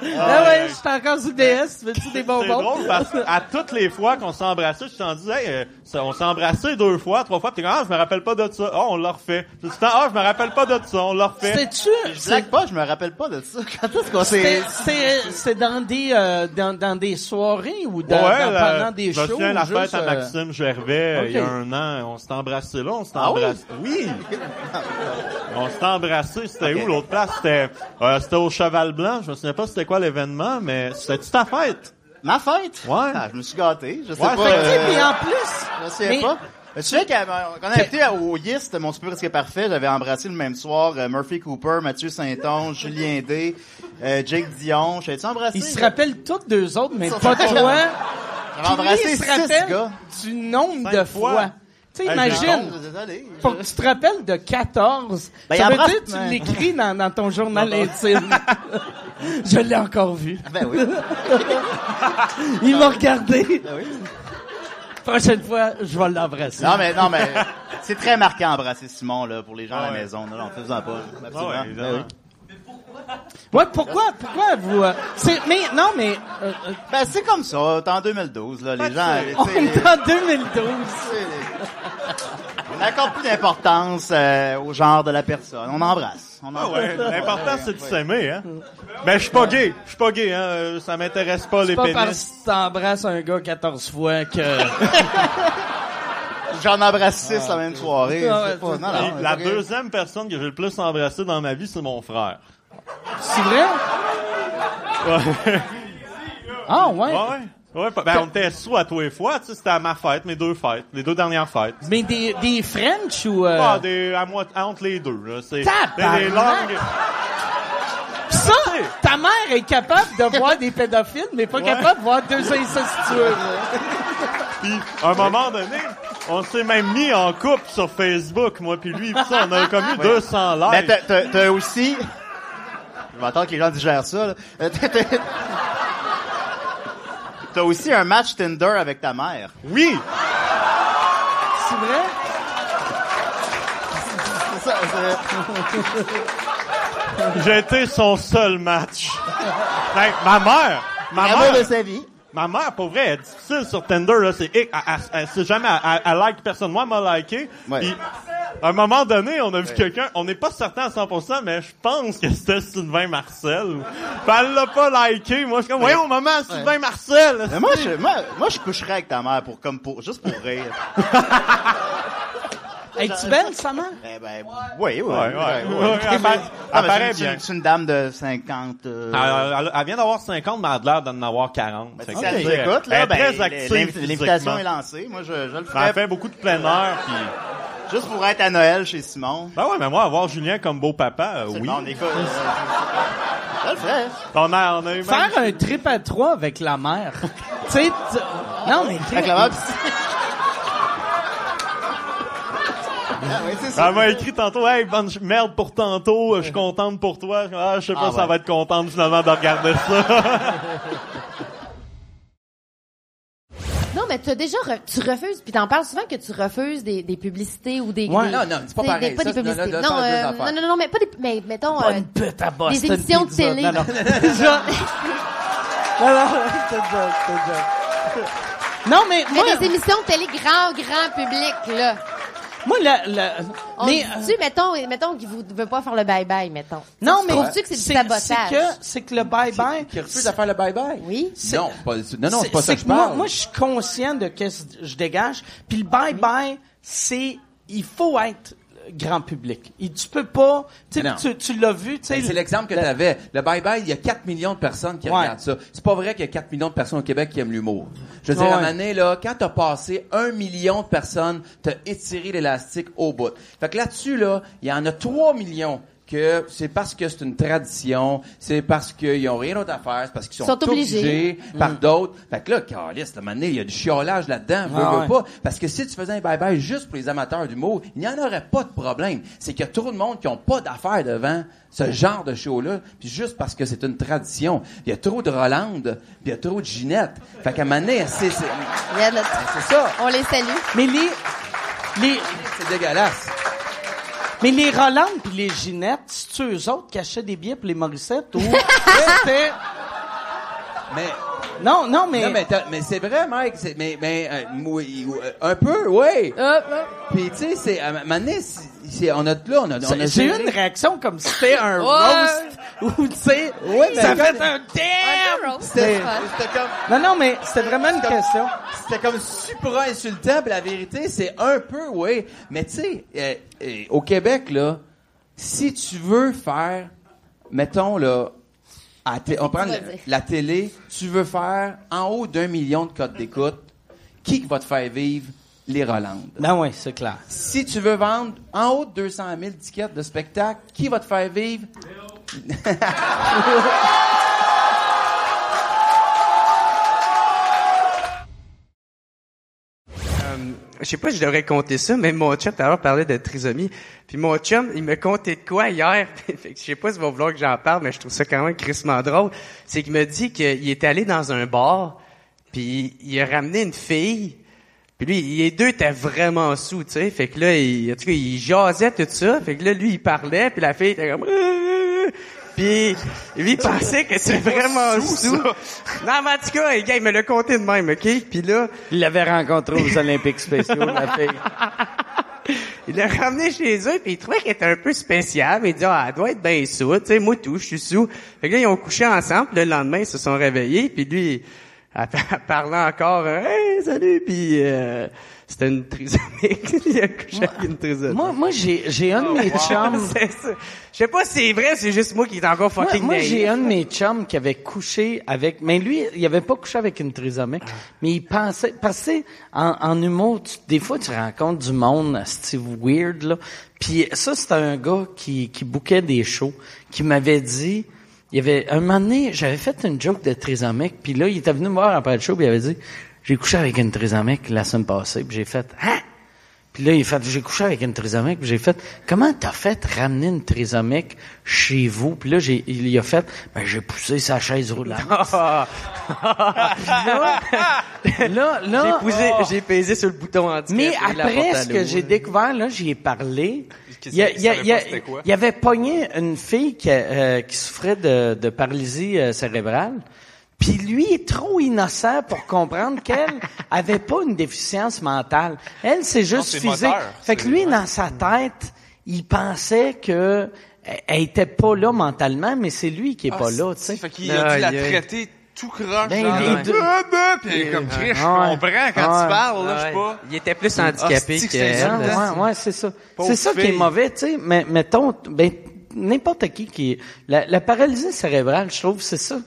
Ah ouais, j'étais encore sur DS. Veux-tu des C'est bonbons? drôle parce que à toutes les fois qu'on s'est embrassé, je t'en dis, hey, euh, on s'est embrassé deux fois, trois fois, pis t'es comme, ah, je me rappelle pas de ça. Ah, on l'a refait. Tout le temps, ah, je me rappelle pas de ça, on l'a refait. C'était-tu? Je blague pas, je me rappelle pas de ça. Quand est-ce qu'on s'est... C'est c'est dans des euh, dans, dans des soirées ou dans, ouais, dans- la- pendant des je me shows? souviens la fête à euh, Maxime Gervais, euh, il y a un an, on s'est embrassé là, on s'est Ah embrassé. Oui! on s'est embrassé, c'était où l'autre place? C'était, euh, c'était au Cheval Blanc, je me souviens pas c'était quoi l'événement, mais c'était ta fête? Ma fête? Ouais. Ah, je me suis gâté. Je sais Ouais, pas. fait euh, Puis en plus, Je mais- pas. Je souviens qu'on a été au Yist, mon super presque parfait, j'avais embrassé le même soir euh, Murphy Cooper, Mathieu Saint-Onge, Julien D, euh, Jake Dion. J'avais-tu embrassé? Ils se rappellent tous deux autres, mais pas toi. J'avais embrassé six gars. du nombre Cinq de fois. fois. Tu sais, imagine. Faut que tu te rappelles de 14. Ben, ça veut dire que tu l'écris dans, dans ton journal intime. *laughs* Je l'ai encore vu. Ben oui. *laughs* Il m'a regardé. Ben oui. Prochaine fois, je vais l'embrasser. Non, mais, non, mais, c'est très marquant embrasser Simon, là, pour les gens à la maison. Non, non, fais-en pas. Absolument. ouais, évidemment. Ben oui. Ouais, pourquoi, pourquoi vous, euh, c'est, mais, non, mais, euh, euh, Ben, c'est comme ça. T'es en 2012, là, les gens, on est en 2012. On accorde plus d'importance euh, au genre de la personne. On embrasse. On Ah ouais, l'important c'est de s'aimer, hein. Mais je suis pas gay, je suis pas gay, hein. euh, Ça m'intéresse pas les C'est pas pénis. parce que t'embrasses un gars 14 fois que... *laughs* J'en embrasse six la même soirée. Ah ouais, c'est pas, c'est non, ça. non, la deuxième personne que j'ai le plus embrassé dans ma vie, c'est mon frère. C'est vrai? Ouais. Ah, ouais? Ouais, ouais. Ben, on était sous à tous les fois, tu sais, c'était à ma fête, mes deux fêtes, les deux dernières fêtes. Mais des, des French ou... euh, Ah, des, à moi, entre les deux, là. C'est, Tabarnak! des, langues. Pis ça, ta mère est capable de voir des pédophiles, mais pas Ouais. capable de voir deux incestueux. *laughs* Puis, à un moment donné, on s'est même mis en couple sur Facebook, moi puis lui, pis ça, on a comme eu Ouais. 200 likes. Mais t'as- t'as t'as aussi... Je vais attendre que les gens digèrent ça, là. T'as- aussi un match Tinder avec ta mère. Oui! C'est vrai? C'est ça, c'est- J'ai été son seul match. Ben, ma mère, ma L'amour mère, de sa vie. Ma mère, pour vrai, elle est difficile sur Tinder, là, c'est, elle, elle, elle sait jamais, elle, elle like personne. Moi, elle m'a liké. Puis, à un moment donné, on a vu quelqu'un, on n'est pas certain à 100%, mais je pense que c'était Sylvain Marcel. Puis elle l'a pas liké. Moi, je suis comme, voyons, maman, Sylvain Marcel. Mais moi, je, moi, moi, je coucherais avec ta mère pour, comme pour, juste pour rire. *laughs* Es-tu belle, sa mère? Eh ben, oui, oui, oui. Ouais, ouais. oui, Ouais, oui. elle paraît- elle bien. c'est- une dame de 50. euh, Elle, elle- elle vient d'avoir 50, mais elle a l'air d'en avoir 40. Fait Si elle nous écoute, elle est là, ben, très active l'inv- l'invitation est lancée. Moi, je, je le Elle ferais. fait beaucoup de plein air, *laughs* puis... Juste pour être à Noël chez Simon. Ben ouais, mais moi, avoir Julien comme beau papa, euh, oui. Bon, on écoute. Je le ferais. On a, on a eu. Faire un trip à trois avec la mère. *laughs* tu sais, tu- non, mais... Avec la mère, pis- Ah, ouais, c'est ça. Elle m'a écrit tantôt, hey, bonne merde pour tantôt, je suis contente pour toi. Ah, je sais pas Ah, si ça va être contente finalement de regarder ça. Non, mais tu as déjà, re- tu refuses, puis t'en parles souvent que tu refuses des, des publicités ou des, Ouais. des- Non, non, c'est pas des- pareil. des- pas Ça, des publicités. là, Non, euh, non, non, non, mais pas des, mais mettons, Pas euh, une pute à des émissions de télé. Non, *laughs* non. Non, non, c'est une joke, c'est une joke. Non, mais Mais moi, des émissions de télé grand, grand public, là. Moi, la, la, On mais, dit-tu, mettons, mettons qu'il ne veut pas faire le bye-bye, mettons. non, mais Trouves-tu que c'est du c'est sabotage? que, c'est que le bye-bye. Qui refuse de faire le bye-bye? Oui. Non, c'est pas, non, non, c'est pas ça que je que moi, parle. moi, je suis conscient de ce que je dégage. Puis le bye-bye, c'est, il faut être grand public. Et tu peux pas, tu tu, l'as vu, tu sais. Ben, c'est l'exemple que tu avais. Le bye-bye, il y a 4 millions de personnes qui Ouais. regardent ça. C'est pas vrai qu'il y a 4 millions de personnes au Québec qui aiment l'humour. Je veux dire, à un là, quand t'as passé un million de personnes, t'as étiré l'élastique au bout. Fait que là-dessus, là, il y en a 3 millions que c'est parce que c'est une tradition, c'est parce qu'ils ont rien d'autre à faire, c'est parce qu'ils sont, Sont obligés. obligés par Mm. d'autres. Fait que là, Carlis, à un moment donné, il y a du chiolage là-dedans, veux, Ah veux ouais. pas. Parce que si tu faisais un bye-bye juste pour les amateurs d'humour, il n'y en aurait pas de problème. C'est qu'il y a trop de monde qui ont pas d'affaires devant ce genre de show-là, puis juste parce que c'est une tradition. Il y a trop de Rolande, puis il y a trop de Ginette. Fait qu'à un moment donné, c'est, c'est, c'est ça. On les salue. Mais les, les, c'est dégueulasse. Mais les Roland puis les Ginette, c'est eux autres qui achetaient des billets pour les Morissettes ou *laughs* Mais non, non, mais Non, mais, mais c'est vrai, Mike. c'est- mais mais euh, euh, un peu, oui. Puis tu sais, c'est à un moment donné, c'est- on a de là, on a, on a j'ai eu une réaction comme si c'était un roast *laughs* ou tu sais, Oui, mais ça comme- fait un damn. C'était comme Non, non, mais c'était vraiment une question. C'était comme super insultant, puis la vérité, c'est un peu, oui. Mais tu sais, euh, euh, au Québec, là, si tu veux faire, mettons, là, à on prend la télé, tu veux faire en haut d'un million de codes d'écoute, qui va te faire vivre les Rolandes? Ben oui, c'est clair. Si tu veux vendre en haut de 200 000 tickets de spectacle, qui va te faire vivre? *laughs* je sais pas si je devrais compter ça, mais mon chum tout à l'heure parlait de trisomie. Puis mon chum, il me contait de quoi hier? *laughs* fait que je sais pas s'il va vouloir que j'en parle, mais je trouve ça quand même crissement drôle. C'est qu'il me dit qu'il est allé dans un bar, puis il a ramené une fille. Puis lui, les deux étaient vraiment sous, tu sais. Fait que là, il, en tout cas, il jasait tout ça. Fait que là, lui, il parlait, puis la fille était comme... Puis lui, il pensait que c'était vraiment sous. Non, mais en tout cas, le gars, il me l'a compté de même, OK? Puis là... Il l'avait rencontré aux Olympiques spéciaux, la *laughs* fille. Il l'a ramené chez eux, puis il trouvait qu'elle était un peu spéciale, mais il dit, ah, elle doit être bien sous, tu sais, moi tout, je suis sous. Fait que là, ils ont couché ensemble, le lendemain, ils se sont réveillés, puis lui, *laughs* elle, elle parlait encore, hey, salut, puis euh, c'était une trisomique. *laughs* il a couché avec une trisomique. Moi, moi j'ai, j'ai un de mes chums. *laughs* C'est ça. Je sais pas si c'est vrai, c'est juste moi qui est encore Moi, fucking moi, naïf. j'ai un de mes chums qui avait couché avec, mais lui, il avait pas couché avec une trisomique, mais il pensait, parce que en, en humour, tu- des fois, tu rencontres du monde, c'est weird, là. Puis ça, c'était un gars qui, qui bouquait des shows, qui m'avait dit, il y avait, un moment donné, j'avais fait une joke de trisomique, puis là, il était venu me voir après le show, puis il avait dit, j'ai couché avec une trisomique la semaine passée, puis j'ai fait, hein? Puis là, il fait, j'ai couché avec une trisomique, puis j'ai fait, comment t'as fait ramener une trisomique chez vous? Puis là, j'ai, il a fait, ben, j'ai poussé sa chaise roulante. *laughs* là, là, J'ai poussé- j'ai pesé sur le bouton handicap. mais et la après, porte à ce que l'eau. j'ai découvert, là, j'y ai parlé. Qu'est-ce Il, y a- il y a- il y a- savait pas c'était quoi? il y avait pogné une fille qui, euh, qui souffrait de, de paralysie euh, cérébrale. Puis lui est trop innocent pour comprendre qu'elle *laughs* avait pas une déficience mentale. Elle, c'est juste c'est le physique. moteur. Fait que lui, dans sa tête, il pensait que elle- était pas là mentalement, mais c'est lui qui est Ah, pas là, tu sais. Fait qu'il a dû la traiter tout croche. Ben, genre, les là. deux- Ah, ben, Puis elle est comme, Chris, je Ouais. comprends quand Ouais. tu parles, là, je sais pas. Il était plus handicapé que elle. Ouais, ouais, c'est ça. C'est ça qui est mauvais, tu sais. Mais mettons, ben n'importe qui qui est la, la paralysie cérébrale, je trouve, c'est ça.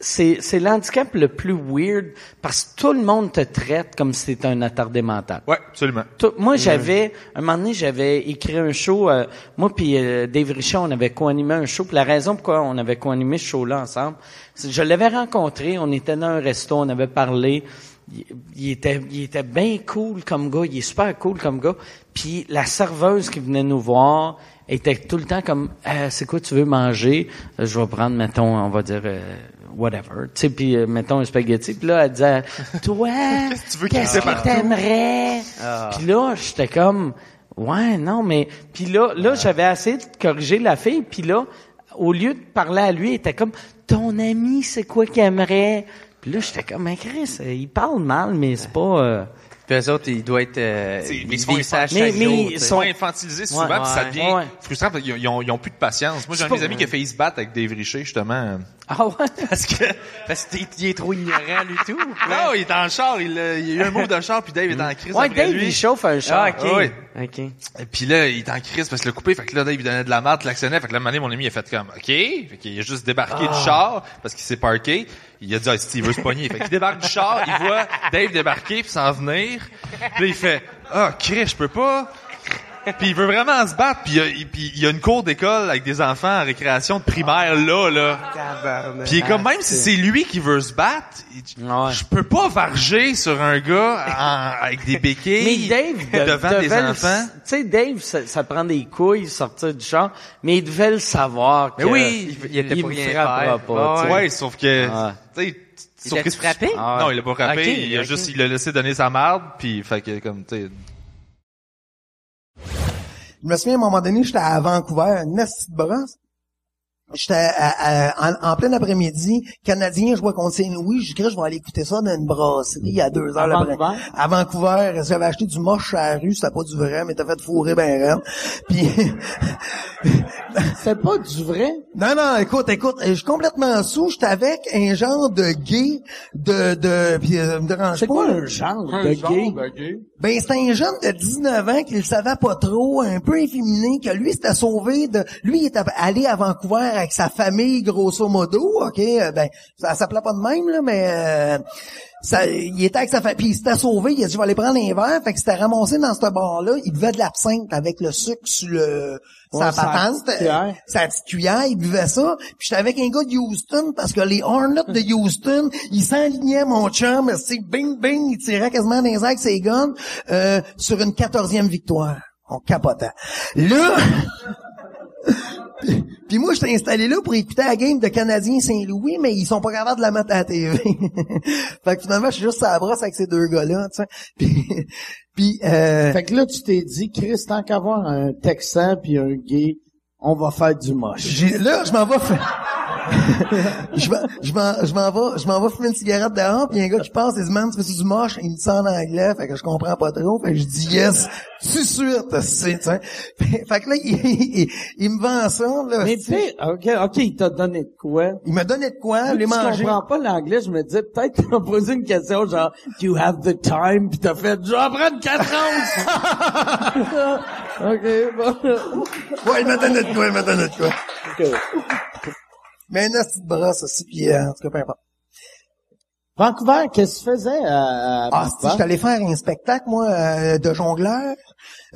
C'est c'est l'handicap le plus weird parce que tout le monde te traite comme si t'étais un attardé mental. Ouais, absolument. Tout- moi, j'avais, un moment donné, j'avais écrit un show, euh, moi puis euh, Dave Richard, on avait co-animé un show. Puis la raison pourquoi on avait co-animé ce show-là ensemble, c'est que je l'avais rencontré, on était dans un resto, on avait parlé. Il, il était, il était bien cool comme gars, il est super cool comme gars. Puis la serveuse qui venait nous voir était tout le temps comme, Euh, c'est quoi tu veux manger? Euh, Je vais prendre, mettons, on va dire. euh, whatever, tu sais, puis euh, mettons un spaghetti, puis là, elle disait, *laughs* toi, Qu'est-ce que t'aimerais? Ah. Puis là, j'étais comme, ouais, non, mais... Puis là, là j'avais essayé de corriger la fille, puis là, au lieu de parler à lui, il était comme, ton ami, c'est quoi qu'il aimerait? Puis là, j'étais comme, mais Chris, euh, il parle mal, mais c'est pas... euh, Puis eux autres, ils doivent être... Euh, ils mais ils sont infantilisés. chaque Mais- jour, mais tu Ils sais. sont infantilisés souvent, Ouais. puis ça devient Ouais. frustrant parce qu'ils ont, ils ont plus de patience. Moi, j'ai un de mes amis qui a failli se battre avec Dave Richer, justement. Ah ouais? *laughs* Parce que... Parce qu'il est trop ignorant du tout. *laughs* Non, il est en char, il, a- il y a eu un mot de char, puis Dave est en crise Ouais, après Dave, lui. il chauffe un char. Ah, ok. Ah ouais. OK. Et puis là, il est en crise parce que le coupé, fait que là, Dave, il donnait de la merde, l'actionnait, fait que là, un moment donné, mon ami, il a fait comme, OK. Fait qu'il a juste débarqué Ah. du char parce qu'il s'est parké. Il a dit, ah, il veut se pogner. Fait qu'il débarque du char, il voit Dave débarquer puis s'en venir. Puis là, il fait, ah, Chris, je peux pas. Puis il veut vraiment se battre, puis il y a, il- puis il y a une cour d'école avec des enfants en récréation de primaire là, là. Puis il est comme, même si c'est lui qui veut se battre, il je peux pas varger sur un gars en- avec des béquilles Mais Dave de- devant des devait le- enfants. Tu sais, Dave, ça, ça prend des couilles sortir du champ, mais il devait le savoir. Mais que oui, il, il était il pour me rien frappera faire. pas. tu sais. Ouais, sauf que, Ah. tu sais, Il sauf que frappé? Ah Non, il a pas frappé. Ok, il a ok. juste, il a laissé donner sa marde, puis fait que comme, tu sais. Je me souviens, à un moment donné, j'étais à Vancouver, une petite brosse. J'étais à- à- en, en plein après-midi, Canadien jouait contre Saint-Louis. Je dis, je vais aller écouter ça dans une brasserie il y a deux heures. À l'après- Vancouver? À Vancouver. J'avais acheté du moche à la rue. C'était pas du vrai, mais t'as fait fourrer ben raide. Puis... C'est pas du vrai? Non, non, écoute, écoute, je suis complètement sous. J'étais avec un genre de gay de... de puis, euh, me dérange C'est pas, quoi un genre de gay? Ben, c'était un jeune de 19 ans qui le savait pas trop, un peu efféminé, que lui, s'était sauvé de... Lui, il était allé à Vancouver avec sa famille, grosso modo, OK? euh, Ben, ça s'appelait pas de même, là, mais... euh, ça, il était avec sa famille, puis il s'était sauvé, il a dit, je vais aller prendre un verre, fait qu'il s'était ramassé dans ce bar-là, il buvait de l'absinthe avec le sucre sur le... Ouais, sa patente, petite cuillère. sa petite cuillère, il buvait ça. Puis j'étais avec un gars de Houston, parce que les Hornets de Houston, ils s'alignaient, mon chum, c'est bing, bing, il tirait quasiment les airs avec ses guns, euh, sur une quatorzième victoire. On capotait. Là... *laughs* Puis- Puis moi, j'étais installé là pour écouter la game de Canadien Saint-Louis, mais ils sont pas capables de la mettre à la TV. *laughs* fait que finalement, je suis juste à la brosse avec ces deux gars-là, tu sais. Puis, puis euh, Fait que là, tu t'es dit, Chris, tant qu'avoir un Texan puis un gay, on va faire du moche. J'ai- là, je m'en vais faire... *laughs* je m'en, je m'en, je m'en vais, je m'en vais fumer une cigarette dehors, puis il y a un gars qui passe, il dit, man, tu fais du moche? Il me dit en anglais, fait que je comprends pas trop, fait que je dis yes, de suite, c'est, tu sais. *laughs* Fait que là, il, il, il me vend ça, là. Mais tu sais, OK, OK, il t'a donné de quoi? Il m'a donné de quoi, les que tu manger. comprends pas l'anglais, je me disais, peut-être qu'il m'a posé une question genre, do you have the time? Puis t'as fait, je vais en prendre quatre onces! *laughs* OK, bon. Ouais, il m'a donné de quoi, il m'a donné de quoi. Mais une petite brosse aussi, puis euh, en tout cas, peu importe. Vancouver, qu'est-ce que tu faisais à, à Ah, si, j'étais allé faire un spectacle, moi, euh, de jongleur.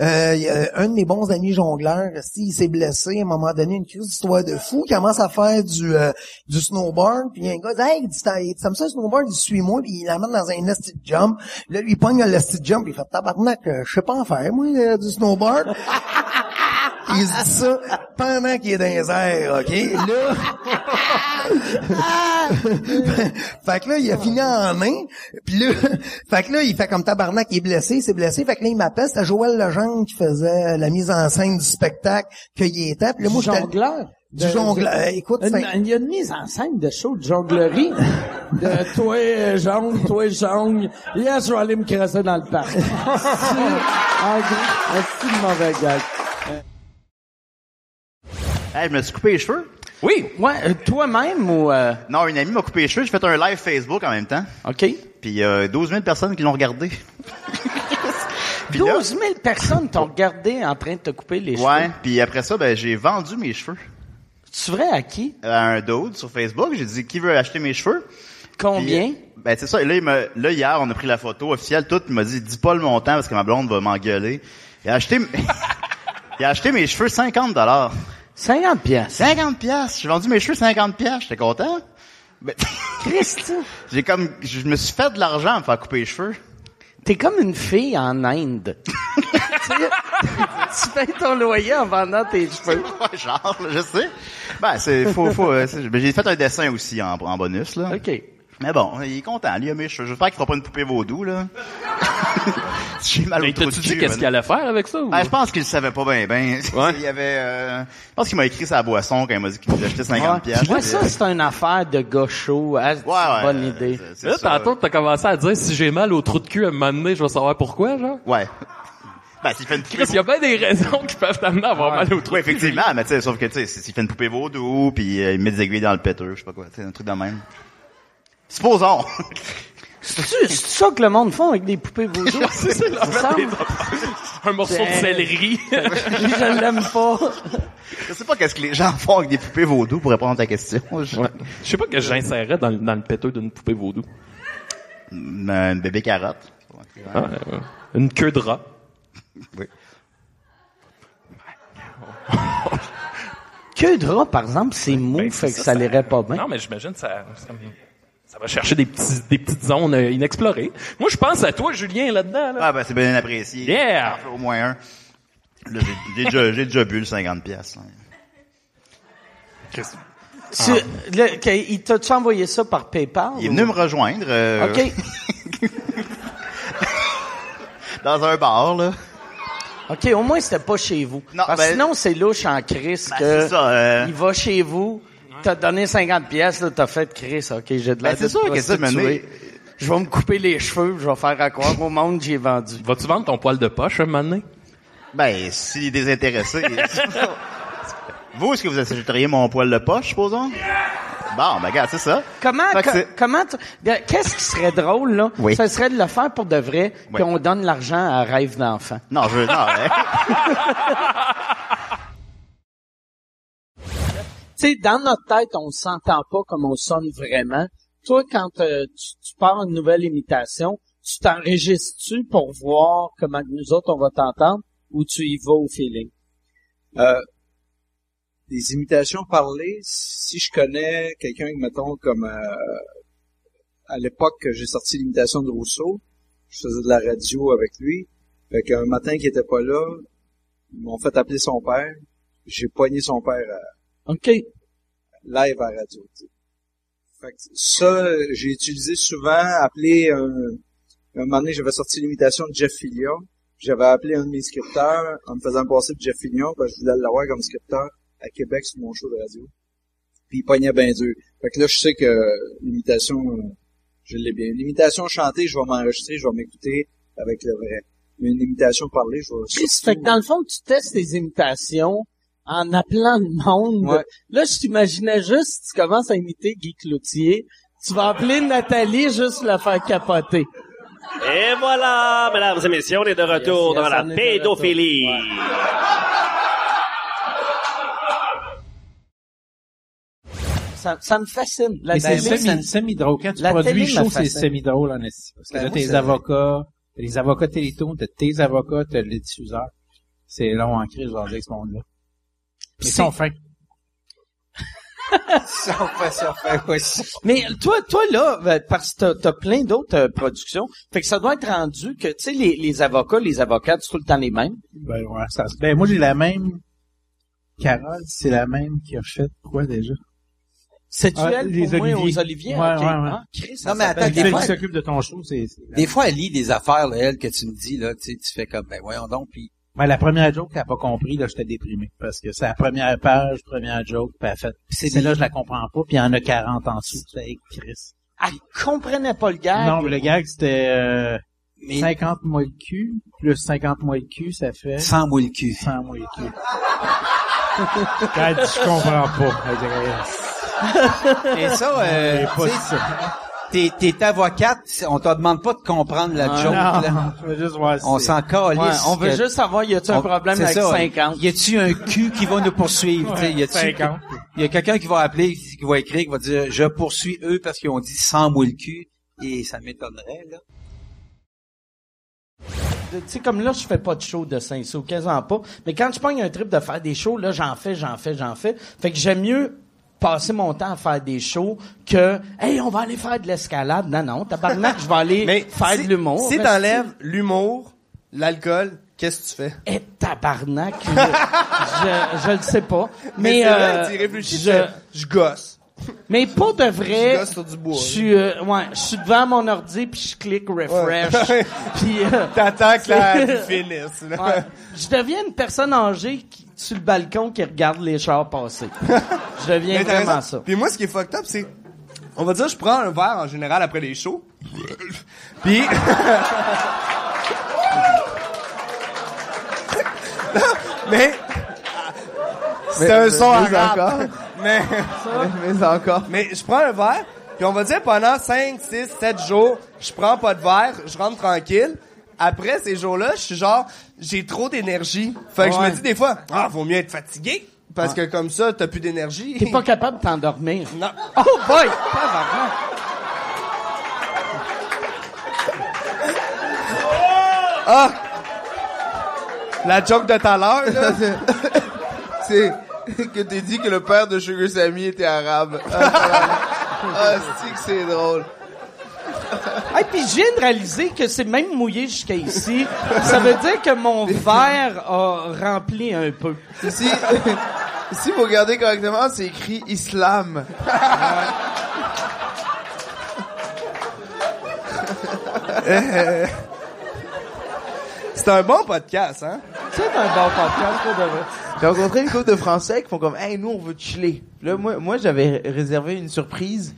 Euh, il y a un de mes bons amis jongleurs, si, il s'est blessé à un moment donné, une crise d'histoire de fou, il commence à faire du euh, du snowboard, puis il y a un gars dit Hey, il dit, t'as- t'aimes ça le snowboard, il suit moi, puis il l'amène dans un nasty jump. Là, lui, il pogne le nasty jump, puis il fait tabarnak, euh, je sais pas en faire, moi, euh, du snowboard. *laughs* il se dit ça pendant qu'il est dans les airs, OK? Là... *laughs* fait que là, il a fini en main. Puis là, fait que là, il fait comme tabarnak, il est blessé, il s'est blessé. Fait que là, il m'appelle, c'était Joël Legendre qui faisait la mise en scène du spectacle qu'il était. Puis là, moi, jongleur? Du jongleur. Euh, Écoute, c'est Une- un- Il y a une mise en scène de show de jonglerie. de toi jongle, toi jongle. Yes, je vais aller me crasser dans le parc. *laughs* c'est une mauvais gag. Hey, je me suis coupé les cheveux. Oui. Ouais, euh, toi-même ou... euh, Non, une amie m'a coupé les cheveux. J'ai fait un live Facebook en même temps. OK. Puis il y a 12 000 personnes qui l'ont regardé. *laughs* Puis là- 12 000 personnes t'ont regardé en train de te couper les cheveux. Ouais. Puis après ça, ben j'ai vendu mes cheveux. C'est vrai à qui? À un dude sur Facebook. J'ai dit, qui veut acheter mes cheveux? Combien? Puis, ben c'est ça. Et là, il là, hier, on a pris la photo officielle. Tout, il m'a dit, dis pas le montant parce que ma blonde va m'engueuler. Il a acheté... *laughs* il a acheté mes cheveux 50 dollars. 50 pièces. 50 pièces. J'ai vendu mes cheveux 50 pièces. J'étais content. Ben, *laughs* Christ. j'ai comme, je me suis fait de l'argent à me faire couper les cheveux. T'es comme une fille en Inde. *laughs* tu payes ton loyer en vendant tes cheveux. Ouais, genre, je sais. Ben, c'est, faut, faut, euh, j'ai fait un dessin aussi en, en bonus, là. OK. Mais bon, il est content, lui, mes cheveux. J'espère qu'il fera pas une poupée vaudou, là. *laughs* j'ai mal au Mais trou t'as-tu de dit qu'est-ce qu'il allait faire avec ça? Ou... Ben, je pense qu'il le savait pas bien, ben. *laughs* Il y avait, euh, je pense qu'il m'a écrit sa boisson quand il m'a dit qu'il achetait 50 pièces. Moi, ça, c'est une affaire de gars chaud. Ah, c'est une bonne idée. Là, tantôt, t'as commencé à dire si j'ai mal au trou de cul à un moment donné, je vais savoir pourquoi, genre. Ouais. *laughs* Ben, s'il fait une Chris, il y a bien des raisons qui peuvent t'amener à avoir mal au trou Oui, de cul. effectivement, mais tu sais, sauf que, tu sais, s'il fait une poupée vaudou, puis euh, il met des aiguilles dans le péteux, je sais pas quoi, tu sais, un truc de même. Supposons. C'est c'est ça que le monde font avec des poupées vaudou? *laughs* C'est ça, Un morceau de Ben, céleri. *laughs* je l'aime pas. Je sais pas qu'est-ce que les gens font avec des poupées vaudou pour répondre à ta question. Je... Je sais pas que j'insérais dans, le- dans le péteux d'une poupée vaudou. Un bébé carotte. Ah, ouais. Une queue de rat. Oui. Que drap, par exemple, c'est mou, Ben, fait c'est que ça, ça, ça- l'irait pas bien. Non, mais j'imagine ça, ça, ça va chercher des petits, des petites zones euh, inexplorées. Moi, je pense à toi, Julien, là-dedans. Là. Ah ben c'est bien apprécié. Yeah! Au moins un. Là, j'ai- j'ai déjà, j'ai déjà bu le 50 pièces. Tu, Ah. le- que- il t'a-tu envoyé ça par PayPal? Il est ou- venu me rejoindre. euh, OK. *laughs* dans un bar, là. OK, au moins, c'était pas chez vous. Non, Parce ben- que sinon, c'est louche en crise Ben, que c'est ça, euh. il va chez vous, t'as donné 50 pièces, là, t'as fait Chris, OK, j'ai de la Ben, c'est sûr que ça. Je vais me couper les cheveux, je vais faire à croire au monde j'ai vendu. Vas-tu vendre ton poil de poche un moment donné? Ben, s'il est désintéressé. *laughs* vous, est-ce que vous achèteriez mon poil de poche, supposons? Bon, ben, regarde, c'est ça. Comment, co- comment, qu'est-ce qui serait drôle, là? Oui. Ça serait de le faire pour de vrai, puis on donne l'argent à rêve d'enfant. Non, je veux, non, *laughs* hein. Sais, dans notre tête, on s'entend pas comme on sonne vraiment. Toi, quand euh, tu, tu pars une nouvelle imitation, tu t'enregistres-tu pour voir comment nous autres, on va t'entendre, ou tu y vas au feeling? Euh, des imitations parlées, si je connais quelqu'un, mettons, comme euh, à l'époque que j'ai sorti l'imitation de Rousseau, je faisais de la radio avec lui, fait qu'un matin qui était pas là, ils m'ont fait appeler son père, j'ai poigné son père à, OK. live à radio. Fait que ça, j'ai utilisé souvent, appelé un, un moment donné, j'avais sorti l'imitation de Jeff Fillion. J'avais appelé un de mes scripteurs en me faisant passer pour Jeff Fillion, parce que je voulais l'avoir comme scripteur à Québec sur mon show de radio. Puis il pognait bien dur. Fait que là, je sais que l'imitation, je l'ai bien. L'imitation chantée, je vais m'enregistrer, je vais m'écouter avec le vrai. Mais une imitation parlée, je vais... Chris, fait que dans le fond, tu testes tes imitations en appelant le monde. Ouais. Là, je t'imaginais juste, tu commences à imiter Guy Cloutier, tu vas appeler Nathalie juste la faire capoter. Et voilà, mesdames et messieurs, on est de retour Yes, yes, dans la pédophilie. Ça, ça me fascine. La Mais c'est télé, semi-drôle. Quand tu La produis le me c'est semi-drôle, en esti. Parce que Ben, là, c'est- avocats, t'as les avocats Télétoon, t'as tes avocats, t'as les diffuseurs. C'est long en crise, avec ce monde-là. Mais *laughs* ils sont fins. Mais toi, toi là, euh, parce que t'as, t'as plein d'autres euh, productions, fait que ça doit être rendu que, tu sais, les, les avocats, les avocates, c'est tout le temps les mêmes. Ben, ouais, ça, ben, moi, j'ai la même, Carole, c'est la même qui a fait quoi, déjà? C'est-tu Ah, elle, les pour moi, Olivier. aux Oliviers? Ouais, Ok. ouais, ouais. Ah, Chris, ça Non, mais attends, des fois, qui s'occupe de ton show, c'est, c'est- des fois, elle lit des affaires, là, elle, que tu me dis, là, tu sais, tu fais comme, ben, voyons donc, puis Ben, la première joke, elle a pas compris, là, j'étais déprimé. Parce que c'est la première page, première joke, puis elle fait, c'est là, je la comprends pas, puis il y en a 40 en dessous. C'est Chris. Elle comprenait pas le gag. Non, mais le gag, c'était, euh, Mais- 50 mois le cul, plus 50 mois le cul, ça fait... 100 mois le cul. 100 mois le cul. Elle dit, je comprends pas. Et ça, euh, C'est pas sais, t'es, t'es avocate, on te demande pas de comprendre la Ah, joke, non, là. *laughs* je veux juste voir On s'en calisse. Ouais, on veut juste savoir, y a-tu un problème avec ça, 50? Y a-tu un cul qui va nous poursuivre? tu sais, y a-tu- 50. y a quelqu'un qui va appeler, qui va écrire, qui va dire, je poursuis eux parce qu'ils ont dit 100 mois le cul, et ça m'étonnerait, là. Tu sais, comme là, je fais pas de show de 5 sous, quasiment pas. Mais quand je pogne un trip de faire des shows, là, j'en fais, j'en fais, j'en fais. Fait que j'aime mieux passer mon temps à faire des shows que, hey, on va aller faire de l'escalade. Non, non, tabarnak, je vais aller *laughs* faire si, de l'humour. Si t'enlèves l'humour, l'alcool, qu'est-ce que tu fais? Eh, tabarnak. je, je, je le sais pas. Mais, Mais vrai, euh, tu réfléchis, je gosse. Mais pour de vrai, Je gosse sur du bois, je suis, euh, ouais, je suis devant mon ordi puis je clique refresh. *laughs* Ouais. puis euh, T'attends que la finisse. Ouais. Je deviens une personne âgée qui, sur le balcon qui regarde les chars passer. je deviens *laughs* vraiment raison. ça. Puis moi, ce qui est fucked up, c'est... On va dire, je prends un verre en général après les shows. Puis... *laughs* Non, mais... C'est un son mais arabe. Mais... Mais encore. Mais je prends un verre, puis on va dire pendant 5, 6, 7 jours, je prends pas de verre, je rentre tranquille. Après ces jours-là, je suis genre, j'ai trop d'énergie. Fait que je me dis des fois, ah, vaut mieux être fatigué. Parce que comme ça, t'as plus d'énergie. T'es pas capable de t'endormir. Non. Oh boy! Ah! La joke de tout à l'heure, là. *laughs* c'est *laughs* que t'aies dit que le père de Sugar Sammy était arabe. Ah, ah, c'est que c'est drôle. *laughs* Hey, puis je viens de réaliser que c'est même mouillé jusqu'à ici. Ça veut dire que mon verre a rempli un peu. Ici, *laughs* si vous regardez correctement, c'est écrit islam. Euh, C'est un bon podcast, hein? C'est un bon podcast, pour de vrai. J'ai rencontré une couple de Français qui font comme, hey, nous, on veut chiller. Là, moi, moi, j'avais réservé une surprise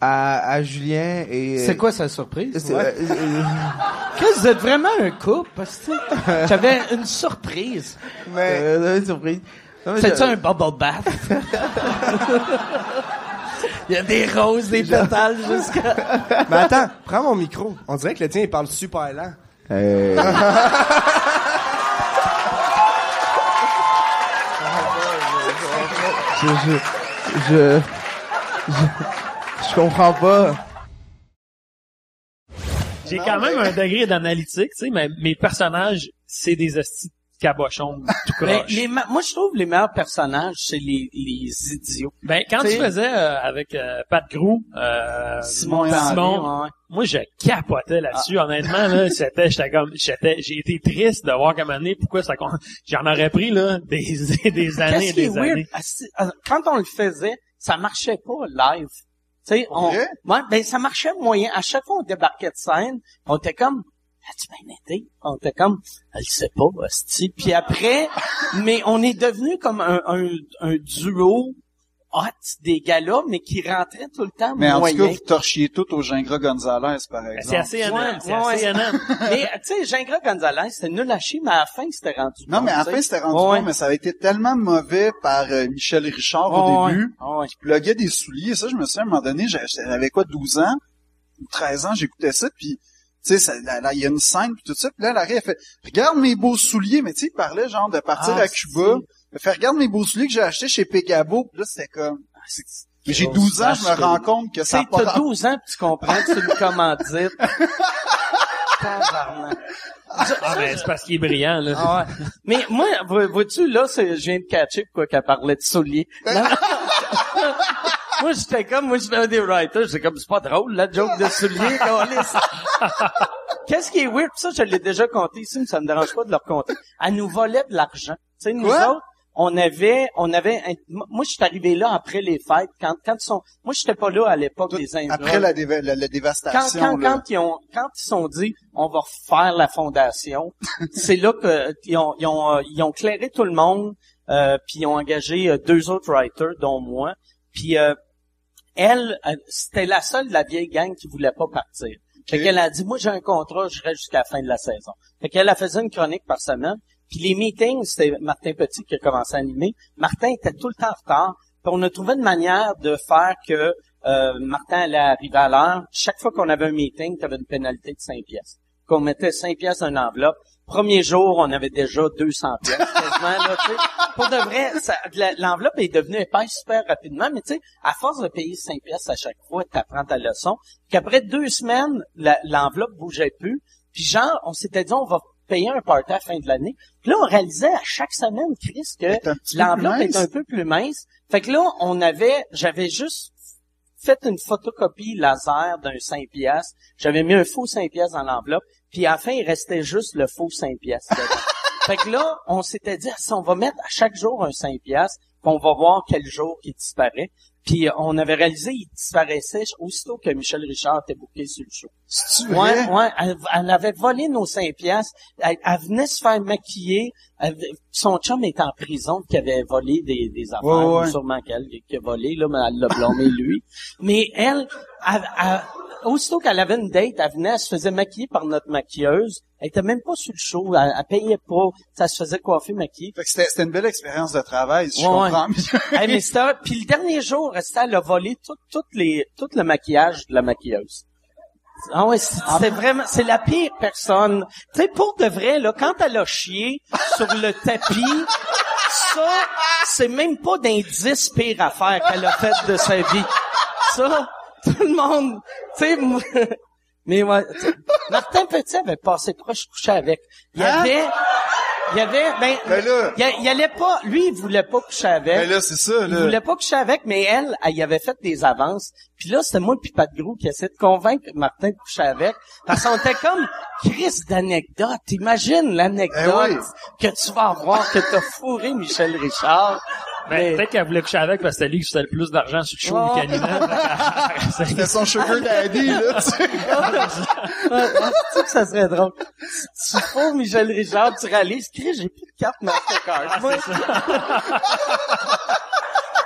à, à Julien et... C'est quoi sa surprise? Ouais. euh, euh, *laughs* Chris, vous êtes vraiment un couple, parce que j'avais une surprise. Mais... Euh, une surprise. C'est-tu un bubble bath? *laughs* Il y a des roses, des pétales *laughs* jusqu'à... Mais attends, prends mon micro. On dirait que le tien, il parle super lent. Euh, je, je, je, je, comprends pas. J'ai quand même un degré d'analytique, tu sais, mais mes personnages, c'est des hosties de cabochons tout Mais *laughs* croche. les ma- moi, je trouve les meilleurs personnages, c'est les, les idiots. Ben, quand T'sais- tu faisais euh, avec euh, Pat Grou, euh, Simon Simon, ouais. moi je capotais là-dessus. Ah. Honnêtement, là, *laughs* c'était, j'étais comme, j'étais, j'ai été triste de voir comme année pourquoi ça, j'en aurais pris là des *laughs* des années, est des weird? années. Asti- euh, Quand on le faisait, ça marchait pas live. Tu sais, on, ouais, ben, ça marchait moyen. À chaque fois, on débarquait de scène, on était comme, as-tu bien été? On était comme, elle sait pas, hostie. Puis après, *laughs* mais on est devenu comme un, un, un duo hot des gars-là, mais qui rentrait tout le temps Mais en tout cas, vous torchiez tout au Gingras Gonzalez, par exemple. C'est assez Ouais, CNN, c'est ouais, assez ouais. CNN. *laughs* mais, tu sais, Gingras Gonzalez, c'était nul à chier, mais à la fin, c'était rendu Non, bon, mais à la fin, c'était rendu Ouais. bon, mais ça avait été tellement mauvais par euh, Michel Richard au Ouais, début. ouais. qui pluguait des souliers. Ça, je me souviens, à un moment donné, j'avais j'avais quoi, 12 ans? Ou 13 ans, j'écoutais ça, puis tu sais, ça- là, là, il y a une scène, puis tout ça, puis là, Larry, elle fait « Regarde mes beaux souliers! » Mais tu sais, il parlait genre de partir Ah, à Cuba. Elle fait « Regarde mes beaux souliers que j'ai achetés chez Pegabo. » Puis là, c'était comme... Mais j'ai 12 ans, je me rends compte que ça Tu t'as rapport. 12 ans, puis tu comprends que c'est une commandite. *laughs* Tabarnak. Ah ben c'est parce qu'il est brillant là. Ah ouais. Mais moi, vois- vois-tu, là, je viens de catcher pourquoi qu'elle parlait de souliers. *laughs* Moi, j'étais comme, moi, je fais des writers, j'étais comme, c'est pas drôle, la joke de *laughs* câlisse. Qu'est-ce qui est weird? Ça, je l'ai déjà compté ici, mais ça me dérange pas de le raconter. Elle nous volait de l'argent. Tu sais, nous Quoi? autres, on avait, on avait, un- moi, je suis arrivé là après les fêtes, quand, quand ils sont, moi, j'étais pas là à l'époque des Indiens. Après la, déva- la- la quand, dévastation, quand, là. quand ils ont, quand ils sont dit, on va faire la fondation, *laughs* c'est là que ils ont, ils ont, euh, ils ont clairé tout le monde, euh, puis ils ont engagé euh, deux autres writers, dont moi. Puis euh, elle, euh, c'était la seule de la vieille gang qui voulait pas partir. Fait qu'elle a dit, moi j'ai un contrat, je reste jusqu'à la fin de la saison. Fait qu'elle a faisait une chronique par semaine. Puis les meetings, c'était Martin Petit qui a commencé à animer. Martin était tout le temps en retard. Puis on a trouvé une manière de faire que euh, Martin allait arriver à l'heure. Chaque fois qu'on avait un meeting, tu avais une pénalité de 5 pièces. Qu'on mettait 5 pièces dans une enveloppe. Premier jour, on avait déjà 200 pièces. quasiment, là, tu sais. Pour de vrai, l'enveloppe est devenue épaisse super rapidement, mais tu sais, à force de payer 5 pièces à chaque fois, tu apprends ta leçon. Qu'après deux semaines, l'enveloppe bougeait plus. Puis genre, on s'était dit, on va payer un party à la fin de l'année. Puis là, on réalisait à chaque semaine, Chris, que l'enveloppe est un peu plus mince. Fait que là, on avait, j'avais juste fait une photocopie laser d'un 5 piastres. J'avais mis un faux 5 piastres dans l'enveloppe. Puis à la fin, il restait juste le faux 5 piastres. *laughs* fait que là, on s'était dit, Ah, si on va mettre à chaque jour un 5 piastres, puis on va voir quel jour il disparaît. Puis euh, on avait réalisé, il disparaissait aussitôt que Michel Richard était booké sur le show. C'est-tu Ouais, vrai? ouais, elle, elle avait volé nos 5 piastres. Elle, elle venait se faire maquiller. Elle- son chum est en prison qui avait volé des, des affaires. Ouais, ouais. ou Sûrement qu'elle qui a volé, là, mais elle l'a blâmé *laughs* lui. Mais elle, elle- elle- aussitôt qu'elle avait une date, elle venait, elle se faisait maquiller par notre maquilleuse. Elle était même pas sur le show. Elle, elle payait pas. Ça se faisait coiffer, maquiller. Fait que c'était c'était une belle expérience de travail, si je comprends ouais. Hey, mais puis le dernier jour, elle a volé tout, tout, les, tout le maquillage de la maquilleuse. Ah ouais, c'est c'est vraiment, c'est la pire personne. Tu sais, pour de vrai, là, quand elle a chié sur le tapis, ça, c'est même pas d'un 10 pires affaires qu'elle a faites de sa vie. Ça, tout le monde, tu sais, mais ouais, Martin Petit avait passé proche coucher avec. Il y Hein? avait, Il y avait, ben, Ben là- il, il allait pas, lui, il voulait pas coucher avec. Ben là, c'est ça, Il là. voulait pas coucher avec, mais elle, elle y avait fait des avances. Puis là, c'était moi puis Pat Gros qui essayait de convaincre Martin de coucher avec. Parce qu'on était comme, Chris d'anecdotes. Imagine l'anecdote Eh oui. que tu vas avoir que t'as fourré Michel Richard. Ben, peut-être qu'elle voulait coucher avec parce que c'était lui qui faisait le plus d'argent sur le show Oh. du. C'était son sugar daddy, là, tu sais. que ça serait drôle. Tu, tu fourres Michel Richard, tu réalises, Chris, j'ai plus de carte Mastercard. Moi, *laughs*